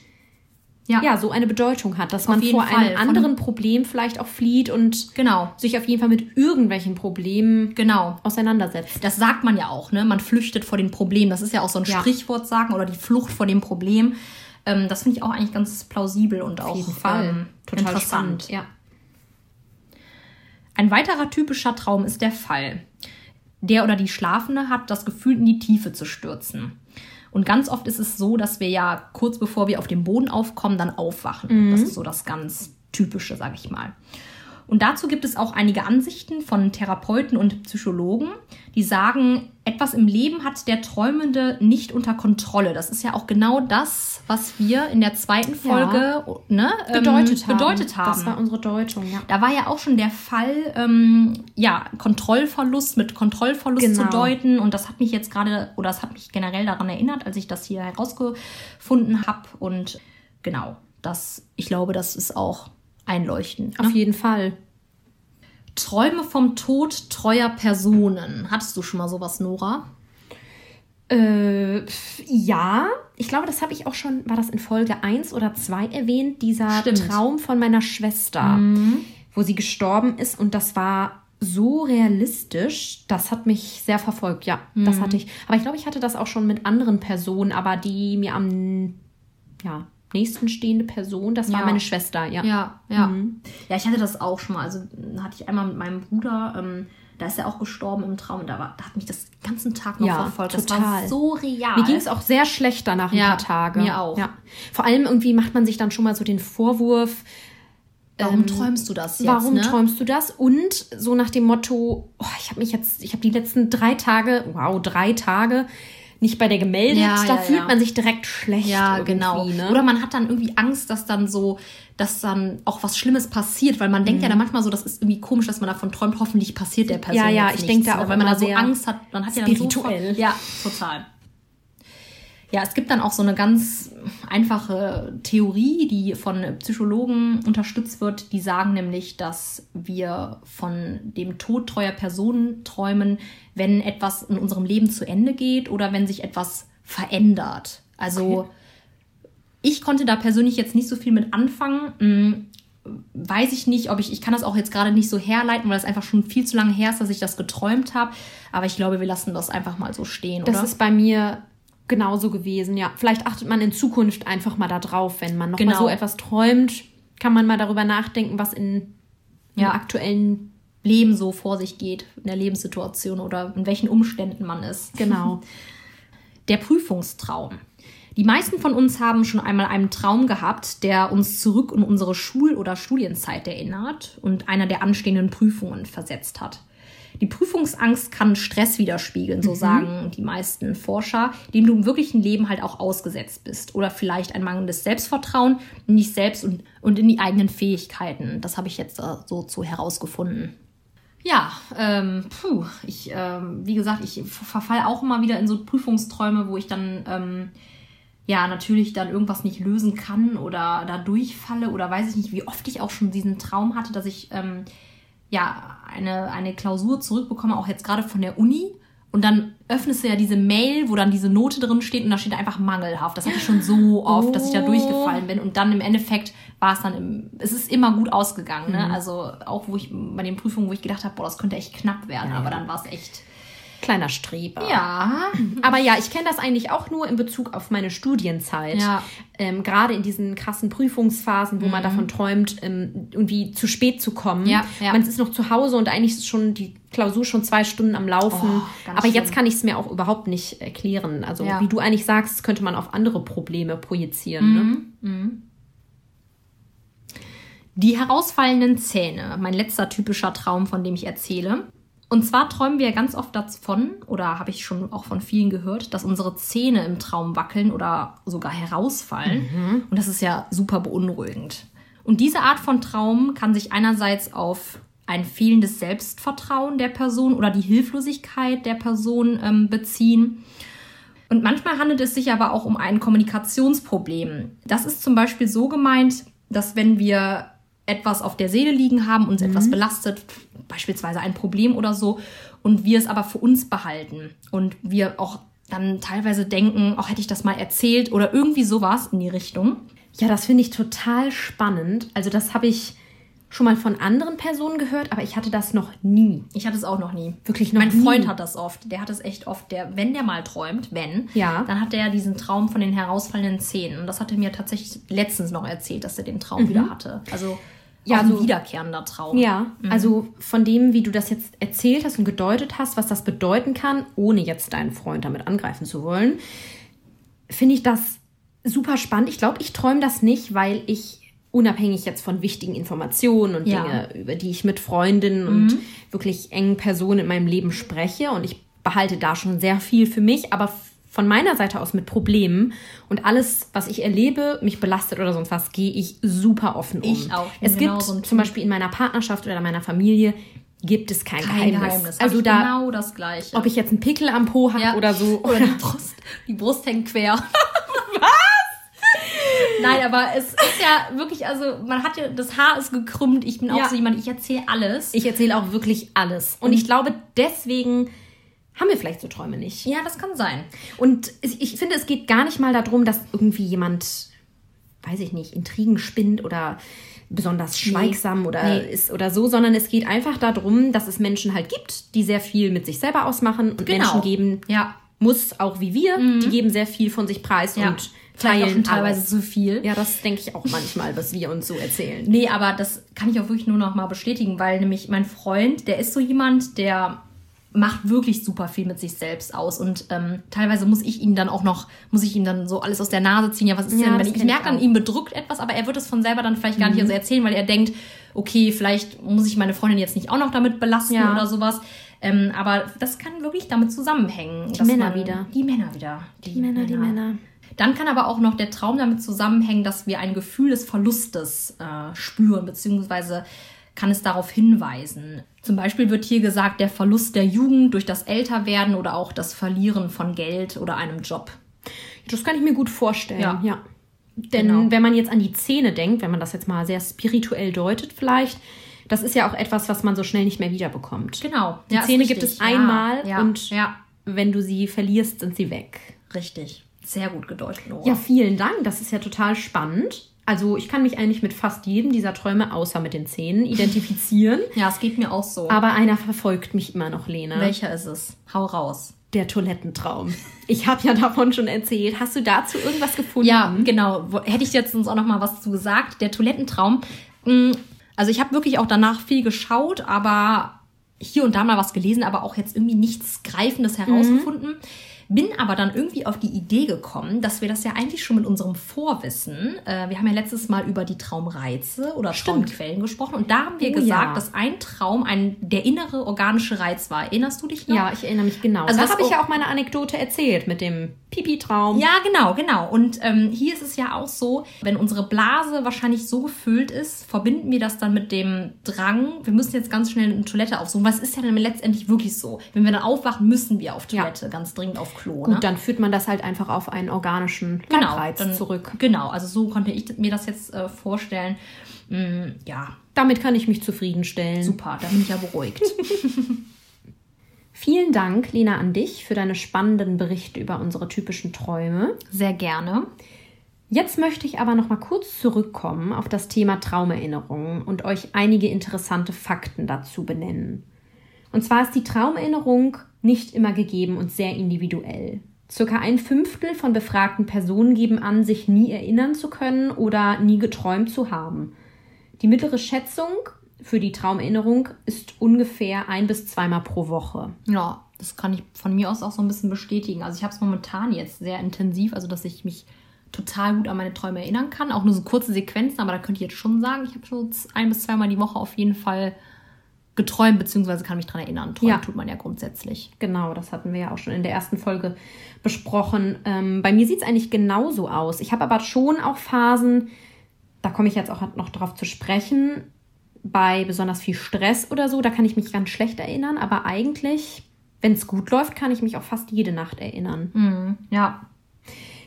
ja so eine Bedeutung hat, dass man jeden vor Fall. einem anderen Problem vielleicht auch flieht und genau, sich auf jeden Fall mit irgendwelchen Problemen genau. auseinandersetzt. Das sagt man ja auch, ne? Man flüchtet vor dem Problem. Das ist ja auch so ein Ja. Sprichwort sagen oder die Flucht vor dem Problem. Ähm, das finde ich auch eigentlich ganz plausibel und auch Auf jeden Fall. Ähm, Total interessant. spannend. Ja. Ein weiterer typischer Traum ist der Fall. Der oder die Schlafende hat das Gefühl, in die Tiefe zu stürzen. Und ganz oft ist es so, dass wir ja kurz bevor wir auf dem Boden aufkommen, dann aufwachen. Das ist so das ganz Typische, sage ich mal. Und dazu gibt es auch einige Ansichten von Therapeuten und Psychologen, die sagen, etwas im Leben hat der Träumende nicht unter Kontrolle. Das ist ja auch genau das, was wir in der zweiten Folge ne, ähm, Bedeutet, haben. bedeutet haben. Das war unsere Deutung, ja. Da war ja auch schon der Fall, ähm, ja, Kontrollverlust mit Kontrollverlust Genau. zu deuten. Und das hat mich jetzt gerade, oder das hat mich generell daran erinnert, als ich das hier herausgefunden habe. Und genau, das, ich glaube, das ist auch einleuchtend. Auf Ne? jeden Fall. Träume vom Tod treuer Personen. Hattest du schon mal sowas, Nora? Äh, ja, ich glaube, das habe ich auch schon, war das in Folge 1 oder 2 erwähnt, dieser Stimmt. Traum von meiner Schwester, wo sie gestorben ist und das war so realistisch, das hat mich sehr verfolgt, ja, das hatte ich. Aber ich glaube, ich hatte das auch schon mit anderen Personen, aber die mir am ja, nächsten stehende Person, das war Ja. meine Schwester, ja. Ja, ja. Ja, ich hatte das auch schon mal. Also hatte ich einmal mit meinem Bruder, ähm, da ist er auch gestorben im Traum. Und da, war, da hat mich das den ganzen Tag noch Ja, verfolgt. Das war total. so real. Mir ging es auch sehr schlecht danach ein Ja, paar Tage. mir auch. Ja. Vor allem irgendwie macht man sich dann schon mal so den Vorwurf, Warum träumst du das jetzt? Warum ne? träumst du das? Und so nach dem Motto, oh, ich habe mich jetzt, ich habe die letzten drei Tage, wow, drei Tage nicht bei der gemeldet. Ja, da ja, fühlt ja. man sich direkt schlecht. Ja, irgendwie, genau. Ne? Oder man hat dann irgendwie Angst, dass dann so, dass dann auch was Schlimmes passiert, weil man denkt Mhm. ja dann manchmal so, das ist irgendwie komisch, dass man davon träumt, hoffentlich passiert der Person Ja, ja, ich nichts, denk da ne? auch weil man da so Angst hat, dann hat ja dann spirituell. So, ja, total. Ja, es gibt dann auch so eine ganz einfache Theorie, die von Psychologen unterstützt wird. Die sagen nämlich, dass wir von dem Tod treuer Personen träumen, wenn etwas in unserem Leben zu Ende geht oder wenn sich etwas verändert. Also Okay. ich konnte da persönlich jetzt nicht so viel mit anfangen. Hm, weiß ich nicht, ob ich, ich kann das auch jetzt gerade nicht so herleiten, weil das einfach schon viel zu lange her ist, dass ich das geträumt habe. Aber ich glaube, wir lassen das einfach mal so stehen, Das oder? ist bei mir genauso gewesen, ja. Vielleicht achtet man in Zukunft einfach mal da drauf, wenn man noch mal Genau. so etwas träumt, kann man mal darüber nachdenken, was in Ja. im aktuellen Leben so vor sich geht, in der Lebenssituation oder in welchen Umständen man ist. genau. <laughs> Der Prüfungstraum. Die meisten von uns haben schon einmal einen Traum gehabt, der uns zurück in unsere Schul- oder Studienzeit erinnert und einer der anstehenden Prüfungen versetzt hat. Die Prüfungsangst kann Stress widerspiegeln, so sagen die meisten Forscher, dem du im wirklichen Leben halt auch ausgesetzt bist. Oder vielleicht ein mangelndes Selbstvertrauen in dich selbst und, und in die eigenen Fähigkeiten. Das habe ich jetzt so zu herausgefunden. Ja, ähm, puh, ich, ähm, wie gesagt, ich verfall auch immer wieder in so Prüfungsträume, wo ich dann, ähm, ja, natürlich dann irgendwas nicht lösen kann oder da durchfalle oder weiß ich nicht, wie oft ich auch schon diesen Traum hatte, dass ich, ähm, ja, eine, eine Klausur zurückbekomme, auch jetzt gerade von der Uni. Und dann öffnest du ja diese Mail, wo dann diese Note drin steht und da steht einfach mangelhaft. Das hatte ich schon so oft, dass ich da Oh. durchgefallen bin. Und dann im Endeffekt war es dann im, es ist immer gut ausgegangen. Ne? Also auch wo ich bei den Prüfungen, wo ich gedacht habe, boah, das könnte echt knapp werden, aber dann war es echt. Kleiner Streber. Ja. <laughs> Aber ja, ich kenne das eigentlich auch nur in Bezug auf meine Studienzeit. Ja. Mhm. Ähm, Gerade in diesen krassen Prüfungsphasen, wo man davon träumt, ähm, irgendwie zu spät zu kommen. Ja, ja. Man ist noch zu Hause und eigentlich ist schon die Klausur schon zwei Stunden am Laufen. Oh, Aber jetzt schlimm. kann ich es mir auch überhaupt nicht erklären. Also Ja. wie du eigentlich sagst, könnte man auf andere Probleme projizieren. Mhm. Ne? Die herausfallenden Zähne, mein letzter typischer Traum, von dem ich erzähle. Und zwar träumen wir ganz oft davon, oder habe ich schon auch von vielen gehört, dass unsere Zähne im Traum wackeln oder sogar herausfallen. Und das ist ja super beunruhigend. Und diese Art von Traum kann sich einerseits auf ein fehlendes Selbstvertrauen der Person oder die Hilflosigkeit der Person ähm, beziehen. Und manchmal handelt es sich aber auch um ein Kommunikationsproblem. Das ist zum Beispiel so gemeint, dass wenn wir etwas auf der Seele liegen haben, uns etwas belastet, beispielsweise ein Problem oder so, und wir es aber für uns behalten und wir auch dann teilweise denken, auch hätte ich das mal erzählt oder irgendwie sowas in die Richtung. Ja, das finde ich total spannend. Also das habe ich schon mal von anderen Personen gehört, aber ich hatte das noch nie. Ich hatte es auch noch nie. Wirklich noch Mein nie. Freund hat das oft. Der hat es echt oft. Der, wenn der mal träumt, wenn, Ja. dann hat der diesen Traum von den herausfallenden Zähnen. Und das hat er mir tatsächlich letztens noch erzählt, dass er den Traum wieder hatte. Also Mhm. Ja, ja, auch ein wiederkehrender Traum. Ja, also von dem, wie du das jetzt erzählt hast und gedeutet hast, was das bedeuten kann, ohne jetzt deinen Freund damit angreifen zu wollen, finde ich das super spannend. Ich glaube, ich träume das nicht, weil ich unabhängig jetzt von wichtigen Informationen und Ja. Dinge, über die ich mit Freundinnen und wirklich engen Personen in meinem Leben spreche und ich behalte da schon sehr viel für mich, aber von meiner Seite aus mit Problemen und alles, was ich erlebe, mich belastet oder sonst was, gehe ich super offen um. Ich auch. Ich Es gibt genau so ein zum. Beispiel in meiner Partnerschaft oder meiner Familie gibt es kein, Kein Geheimnis. Geheimnis. Also da, genau das Gleiche. ob ich jetzt einen Pickel am Po habe Ja. oder so. Oder die Brust. Die Brust hängt quer. <laughs> Nein, aber es ist ja wirklich, also man hat ja, das Haar ist gekrümmt. Ich bin auch Ja. so jemand, ich erzähle alles. Ich erzähle auch wirklich alles. Und ich glaube, deswegen haben wir vielleicht so Träume nicht. ja, das kann sein. Und ich finde, es geht gar nicht mal darum, dass irgendwie jemand, weiß ich nicht, Intrigen spinnt oder besonders schweigsam oder Nee. ist oder so, sondern es geht einfach darum, dass es Menschen halt gibt, die sehr viel mit sich selber ausmachen und Genau. Menschen geben Ja. muss, auch wie wir, die geben sehr viel von sich preis ja. und teilen teilweise alles. zu viel. Ja, das denke ich auch manchmal, was wir uns so erzählen. Nee, aber das kann ich auch wirklich nur noch mal bestätigen, weil nämlich mein Freund, der ist so jemand, der macht wirklich super viel mit sich selbst aus und ähm, teilweise muss ich ihn dann auch noch, muss ich ihm dann so alles aus der Nase ziehen. Ja, was ist Ja, denn, wenn ich, ich merke an ihm bedrückt etwas, aber er wird es von selber dann vielleicht gar nicht so erzählen, weil er denkt, okay, vielleicht muss ich meine Freundin jetzt nicht auch noch damit belasten Ja. oder sowas. Ähm, aber das kann wirklich damit zusammenhängen. Die Männer wieder. Die Männer wieder. Die Männer, die Männer. Dann kann aber auch noch der Traum damit zusammenhängen, dass wir ein Gefühl des Verlustes äh, spüren, beziehungsweise kann es darauf hinweisen. Zum Beispiel wird hier gesagt, der Verlust der Jugend durch das Älterwerden oder auch das Verlieren von Geld oder einem Job. Das kann ich mir gut vorstellen, ja. Ja. Denn Genau. wenn man jetzt an die Zähne denkt, wenn man das jetzt mal sehr spirituell deutet vielleicht, das ist ja auch etwas, was man so schnell nicht mehr wiederbekommt. Genau. Die Ja, Zähne gibt es einmal ja, und wenn du sie verlierst, sind sie weg. richtig. Sehr gut gedeutet, Nora. Ja, vielen Dank. Das ist ja total spannend. Also ich kann mich eigentlich mit fast jedem dieser Träume, außer mit den Zähnen, identifizieren. <laughs> ja, es geht mir auch so. Aber einer verfolgt mich immer noch, Lena. Welcher ist es? Hau raus. Der Toilettentraum. Ich habe ja davon schon erzählt. Hast du dazu irgendwas gefunden? Ja, genau. Hätte ich jetzt uns auch noch mal was zu gesagt. Der Toilettentraum. mh, Also ich habe wirklich auch danach viel geschaut, aber hier und da mal was gelesen, aber auch jetzt irgendwie nichts Greifendes herausgefunden. Bin aber dann irgendwie auf die Idee gekommen, dass wir das ja eigentlich schon mit unserem Vorwissen, äh, wir haben ja letztes Mal über die Traumreize oder Stimmt. Traumquellen gesprochen und da haben wir Oh, gesagt, ja. dass ein Traum ein, der innere organische Reiz war. Erinnerst du dich noch? Ja, ich erinnere mich genau. Also da das habe ich ja auch meine Anekdote erzählt mit dem Pipi-Traum. Ja, genau, genau. Und ähm, hier ist es ja auch so, wenn unsere Blase wahrscheinlich so gefüllt ist, verbinden wir das dann mit dem Drang, wir müssen jetzt ganz schnell eine Toilette aufsuchen. Was ist ja dann letztendlich wirklich so? Wenn wir dann aufwachen, müssen wir auf Ja. Toilette, ganz dringend auf Klo. Gut, ne? dann führt man das halt einfach auf einen organischen genau, dann, zurück. Genau, also so konnte ich mir das jetzt äh, vorstellen. Mm, ja, Damit kann ich mich zufriedenstellen. super, da bin ich ja beruhigt. <laughs> <laughs> Vielen Dank, Lena, an dich für deine spannenden Berichte über unsere typischen Träume. Sehr gerne. Jetzt möchte ich aber noch mal kurz zurückkommen auf das Thema Traumerinnerungen und euch einige interessante Fakten dazu benennen. Und zwar ist die Traumerinnerung nicht immer gegeben und sehr individuell. Circa ein Fünftel von befragten Personen geben an, sich nie erinnern zu können oder nie geträumt zu haben. Die mittlere Schätzung für die Traumerinnerung ist ungefähr ein bis zweimal pro Woche. Ja, das kann ich von mir aus auch so ein bisschen bestätigen. Also ich habe es momentan jetzt sehr intensiv, also dass ich mich total gut an meine Träume erinnern kann. Auch nur so kurze Sequenzen, aber da könnte ich jetzt schon sagen, ich habe schon ein bis zweimal die Woche auf jeden Fall geträumt, beziehungsweise kann mich dran erinnern. Träumen Ja. tut man ja grundsätzlich. Genau, das hatten wir ja auch schon in der ersten Folge besprochen. Ähm, bei mir sieht es eigentlich genauso aus. Ich habe aber schon auch Phasen, da komme ich jetzt auch noch drauf zu sprechen, bei besonders viel Stress oder so, da kann ich mich ganz schlecht erinnern, aber eigentlich, wenn es gut läuft, kann ich mich auch fast jede Nacht erinnern. Mhm. Ja,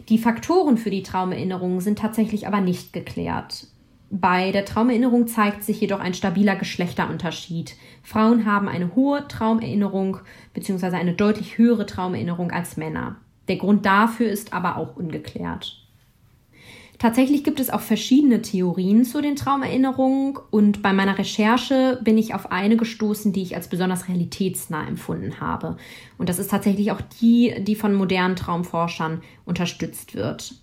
Die Faktoren für die Traumerinnerung sind tatsächlich aber nicht geklärt. Bei der Traumerinnerung zeigt sich jedoch ein stabiler Geschlechterunterschied. Frauen haben eine hohe Traumerinnerung bzw. eine deutlich höhere Traumerinnerung als Männer. Der Grund dafür ist aber auch ungeklärt. Tatsächlich gibt es auch verschiedene Theorien zu den Traumerinnerungen und bei meiner Recherche bin ich auf eine gestoßen, die ich als besonders realitätsnah empfunden habe. Und das ist tatsächlich auch die, die von modernen Traumforschern unterstützt wird.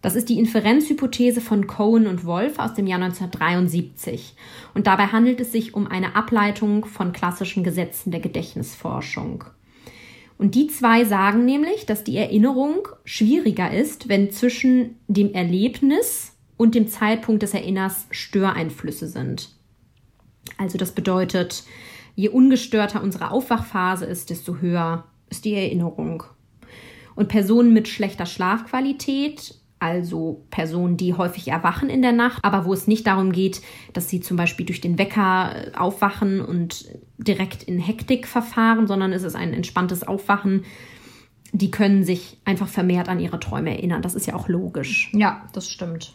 Das ist die Inferenzhypothese von Cohen und Wolf aus dem Jahr 1973. Und dabei handelt es sich um eine Ableitung von klassischen Gesetzen der Gedächtnisforschung. Und die zwei sagen nämlich, dass die Erinnerung schwieriger ist, wenn zwischen dem Erlebnis und dem Zeitpunkt des Erinnerns Störeinflüsse sind. Also das bedeutet, je ungestörter unsere Aufwachphase ist, desto höher ist die Erinnerung. Und Personen mit schlechter Schlafqualität, also Personen, die häufig erwachen in der Nacht, aber wo es nicht darum geht, dass sie zum Beispiel durch den Wecker äh, aufwachen und direkt in Hektik verfahren, sondern es ist ein entspanntes Aufwachen, die können sich einfach vermehrt an ihre Träume erinnern. Das ist ja auch logisch. ja, das stimmt.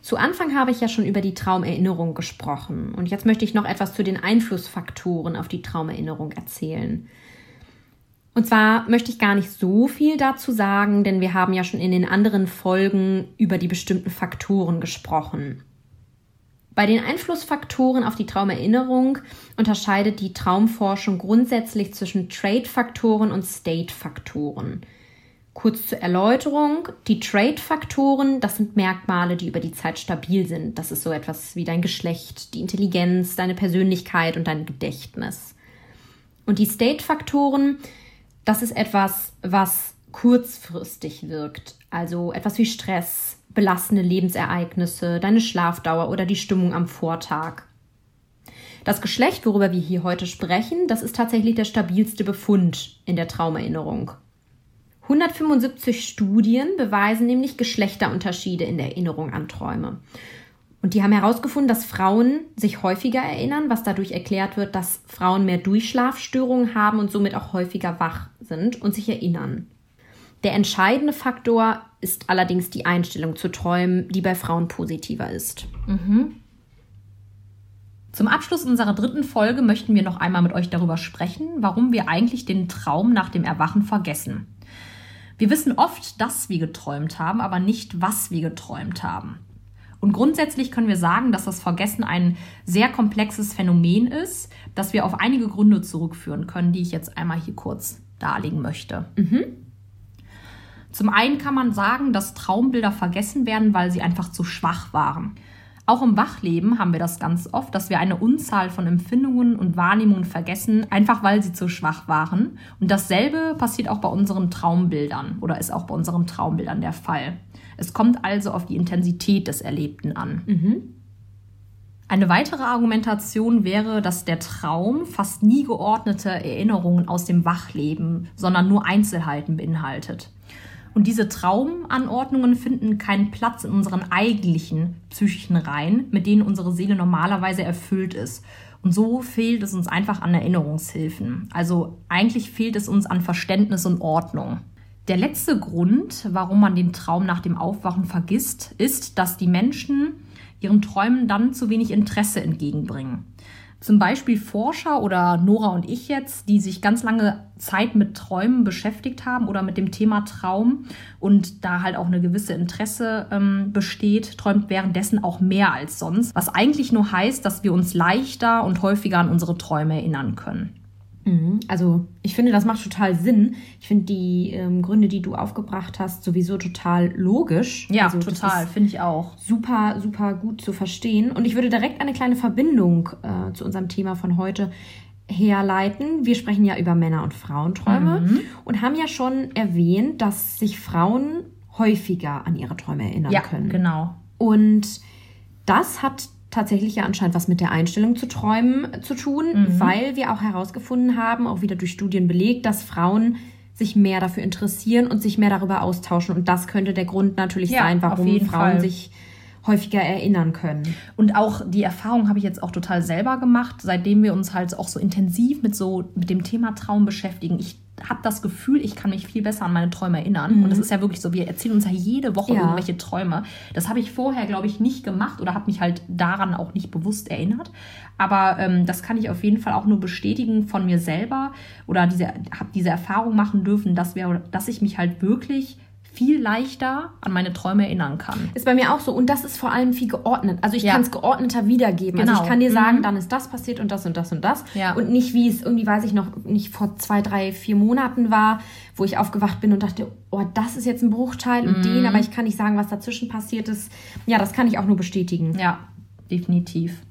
Zu Anfang habe ich ja schon über die Traumerinnerung gesprochen und jetzt möchte ich noch etwas zu den Einflussfaktoren auf die Traumerinnerung erzählen. Und zwar möchte ich gar nicht so viel dazu sagen, denn wir haben ja schon in den anderen Folgen über die bestimmten Faktoren gesprochen. Bei den Einflussfaktoren auf die Traumerinnerung unterscheidet die Traumforschung grundsätzlich zwischen Trade-Faktoren und State-Faktoren. Kurz zur Erläuterung, die Trade-Faktoren, das sind Merkmale, die über die Zeit stabil sind. Das ist so etwas wie dein Geschlecht, die Intelligenz, deine Persönlichkeit und dein Gedächtnis. Und die State-Faktoren, das ist etwas, was kurzfristig wirkt. Also etwas wie Stress, belastende Lebensereignisse, deine Schlafdauer oder die Stimmung am Vortag. Das Geschlecht, worüber wir hier heute sprechen, das ist tatsächlich der stabilste Befund in der Traumerinnerung. 175 Studien beweisen nämlich Geschlechterunterschiede in der Erinnerung an Träume. Und die haben herausgefunden, dass Frauen sich häufiger erinnern, was dadurch erklärt wird, dass Frauen mehr Durchschlafstörungen haben und somit auch häufiger wach sind und sich erinnern. Der entscheidende Faktor ist allerdings die Einstellung zu Träumen, die bei Frauen positiver ist. Zum Abschluss unserer dritten Folge möchten wir noch einmal mit euch darüber sprechen, warum wir eigentlich den Traum nach dem Erwachen vergessen. Wir wissen oft, dass wir geträumt haben, aber nicht, was wir geträumt haben. Und grundsätzlich können wir sagen, dass das Vergessen ein sehr komplexes Phänomen ist, das wir auf einige Gründe zurückführen können, die ich jetzt einmal hier kurz darlegen möchte. Mhm. Zum einen kann man sagen, dass Traumbilder vergessen werden, weil sie einfach zu schwach waren. Auch im Wachleben haben wir das ganz oft, dass wir eine Unzahl von Empfindungen und Wahrnehmungen vergessen, einfach weil sie zu schwach waren. Und dasselbe passiert auch bei unseren Traumbildern oder ist auch bei unseren Traumbildern der Fall. Es kommt also auf die Intensität des Erlebten an. Mhm. Eine weitere Argumentation wäre, dass der Traum fast nie geordnete Erinnerungen aus dem Wachleben, sondern nur Einzelheiten beinhaltet. Und diese Traumanordnungen finden keinen Platz in unseren eigentlichen psychischen Reihen, mit denen unsere Seele normalerweise erfüllt ist. Und so fehlt es uns einfach an Erinnerungshilfen. Also eigentlich fehlt es uns an Verständnis und Ordnung. Der letzte Grund, warum man den Traum nach dem Aufwachen vergisst, ist, dass die Menschen ihren Träumen dann zu wenig Interesse entgegenbringen. Zum Beispiel Forscher oder Nora und ich jetzt, die sich ganz lange Zeit mit Träumen beschäftigt haben oder mit dem Thema Traum und da halt auch eine gewisse Interesse ähm, besteht, träumt währenddessen auch mehr als sonst, was eigentlich nur heißt, dass wir uns leichter und häufiger an unsere Träume erinnern können. Mhm. Also ich finde, das macht total Sinn. Ich finde die ähm, Gründe, die du aufgebracht hast, sowieso total logisch. Ja, also, total, finde ich auch. Super, super gut zu verstehen. Und ich würde direkt eine kleine Verbindung äh, zu unserem Thema von heute herleiten. Wir sprechen ja über Männer- und Frauenträume mhm. und haben ja schon erwähnt, dass sich Frauen häufiger an ihre Träume erinnern ja, können. Genau. Und das hat tatsächlich ja anscheinend was mit der Einstellung zu träumen zu tun, mhm. weil wir auch herausgefunden haben, auch wieder durch Studien belegt, dass Frauen sich mehr dafür interessieren und sich mehr darüber austauschen. Und das könnte der Grund natürlich ja, sein, warum Frauen Fall. sich häufiger erinnern können. Und auch die Erfahrung habe ich jetzt auch total selber gemacht, seitdem wir uns halt auch so intensiv mit so mit dem Thema Traum beschäftigen. Ich habe das Gefühl, ich kann mich viel besser an meine Träume erinnern. Mhm. Und das ist ja wirklich so, wir erzählen uns ja jede Woche ja. irgendwelche Träume. Das habe ich vorher, glaube ich, nicht gemacht oder habe mich halt daran auch nicht bewusst erinnert. Aber ähm, das kann ich auf jeden Fall auch nur bestätigen von mir selber oder diese, habe diese Erfahrung machen dürfen, dass, wir, dass ich mich halt wirklich viel leichter an meine Träume erinnern kann. Ist bei mir auch so. Und das ist vor allem viel geordnet. Also ich ja. kann es geordneter wiedergeben. Genau. Also ich kann dir sagen, mhm. dann ist das passiert und das und das und das. Ja. Und nicht, wie es irgendwie, weiß ich noch, nicht vor zwei, drei, vier Monaten war, wo ich aufgewacht bin und dachte, oh, das ist jetzt ein Bruchteil und mhm. den, aber ich kann nicht sagen, was dazwischen passiert ist. Ja, das kann ich auch nur bestätigen. Ja, definitiv.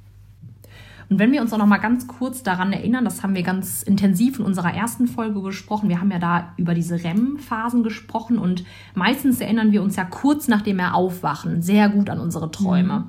Und wenn wir uns auch noch mal ganz kurz daran erinnern, das haben wir ganz intensiv in unserer ersten Folge besprochen. Wir haben ja da über diese REM-Phasen gesprochen und meistens erinnern wir uns ja kurz nachdem wir aufwachen sehr gut an unsere Träume. Mhm.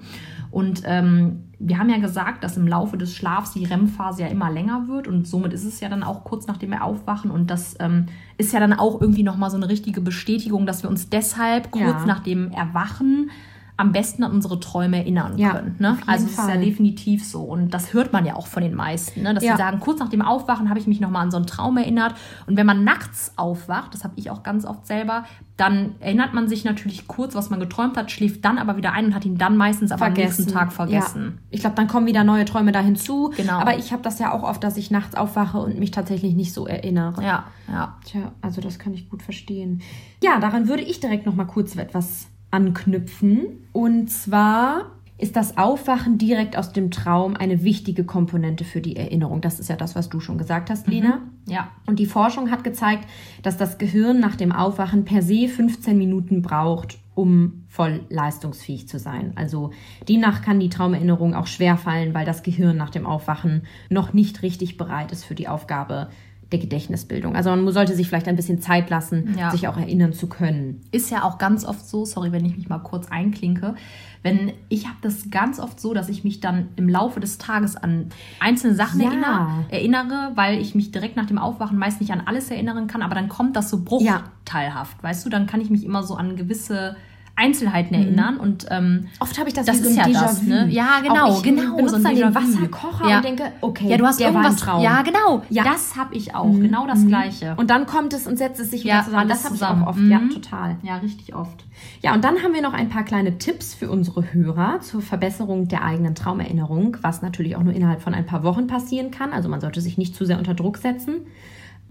Und ähm, wir haben ja gesagt, dass im Laufe des Schlafs die REM-Phase ja immer länger wird und somit ist es ja dann auch kurz nachdem wir aufwachen und das ähm, ist ja dann auch irgendwie nochmal so eine richtige Bestätigung, dass wir uns deshalb kurz ja. nach dem Erwachen am besten an unsere Träume erinnern ja, können. Ne? Also es ist ja definitiv so. Und das hört man ja auch von den meisten, ne? dass ja. sie sagen, kurz nach dem Aufwachen habe ich mich nochmal an so einen Traum erinnert. Und wenn man nachts aufwacht, das habe ich auch ganz oft selber, dann erinnert man sich natürlich kurz, was man geträumt hat, schläft dann aber wieder ein und hat ihn dann meistens aber vergessen. am nächsten Tag vergessen. Ja. Ich glaube, dann kommen wieder neue Träume da hinzu. Genau. Aber ich habe das ja auch oft, dass ich nachts aufwache und mich tatsächlich nicht so erinnere. Ja, ja. Tja, also das kann ich gut verstehen. Ja, daran würde ich direkt noch mal kurz etwas anknüpfen. Und zwar ist das Aufwachen direkt aus dem Traum eine wichtige Komponente für die Erinnerung. Das ist ja das, was du schon gesagt hast, Lena. Mhm. Ja. Und die Forschung hat gezeigt, dass das Gehirn nach dem Aufwachen per se 15 Minuten braucht, um voll leistungsfähig zu sein. Also demnach kann die Traumerinnerung auch schwer fallen, weil das Gehirn nach dem Aufwachen noch nicht richtig bereit ist für die Aufgabe, der Gedächtnisbildung. Also man sollte sich vielleicht ein bisschen Zeit lassen, ja. sich auch erinnern zu können. Ist ja auch ganz oft so, sorry, wenn ich mich mal kurz einklinke, wenn ich habe das ganz oft so, dass ich mich dann im Laufe des Tages an einzelne Sachen ja. erinnere, erinnere, weil ich mich direkt nach dem Aufwachen meist nicht an alles erinnern kann, aber dann kommt das so bruchteilhaft, ja. weißt du, dann kann ich mich immer so an gewisse Einzelheiten mhm. erinnern und ähm, oft habe ich das, das ist so ja das, ne? Ja, genau, genau. Benutze so dann den Wasserkocher ja. und denke, okay, ja, du hast der irgendwas. Traum. Ja, genau. Ja. Das habe ich auch, mhm. genau das mhm. Gleiche. Und dann kommt es und setzt es sich wieder ja, zusammen. Das habe ich auch oft. Ja, mhm. total. Ja, richtig oft. Ja, und dann haben wir noch ein paar kleine Tipps für unsere Hörer zur Verbesserung der eigenen Traumerinnerung, was natürlich auch nur innerhalb von ein paar Wochen passieren kann. Also man sollte sich nicht zu sehr unter Druck setzen.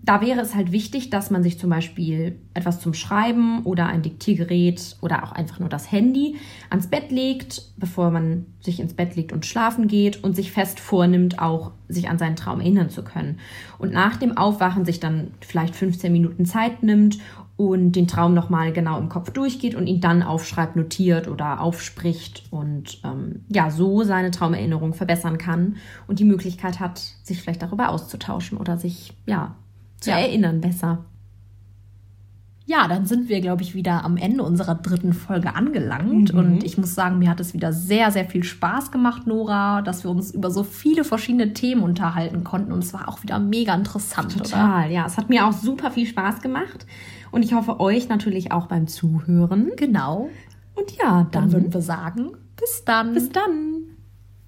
Da wäre es halt wichtig, dass man sich zum Beispiel etwas zum Schreiben oder ein Diktiergerät oder auch einfach nur das Handy ans Bett legt, bevor man sich ins Bett legt und schlafen geht und sich fest vornimmt, auch sich an seinen Traum erinnern zu können. Und nach dem Aufwachen sich dann vielleicht 15 Minuten Zeit nimmt und den Traum nochmal genau im Kopf durchgeht und ihn dann aufschreibt, notiert oder aufspricht und ähm, ja, so seine Traumerinnerung verbessern kann und die Möglichkeit hat, sich vielleicht darüber auszutauschen oder sich ja zu Ja. erinnern besser. Ja, dann sind wir, glaube ich, wieder am Ende unserer dritten Folge angelangt. Mhm. Und ich muss sagen, mir hat es wieder sehr, sehr viel Spaß gemacht, Nora, dass wir uns über so viele verschiedene Themen unterhalten konnten. Und es war auch wieder mega interessant, oder? Total, ja. Es hat mir auch super viel Spaß gemacht und ich hoffe euch natürlich auch beim Zuhören. Genau. Und ja, Dann dann, würden wir sagen, bis dann. bis dann.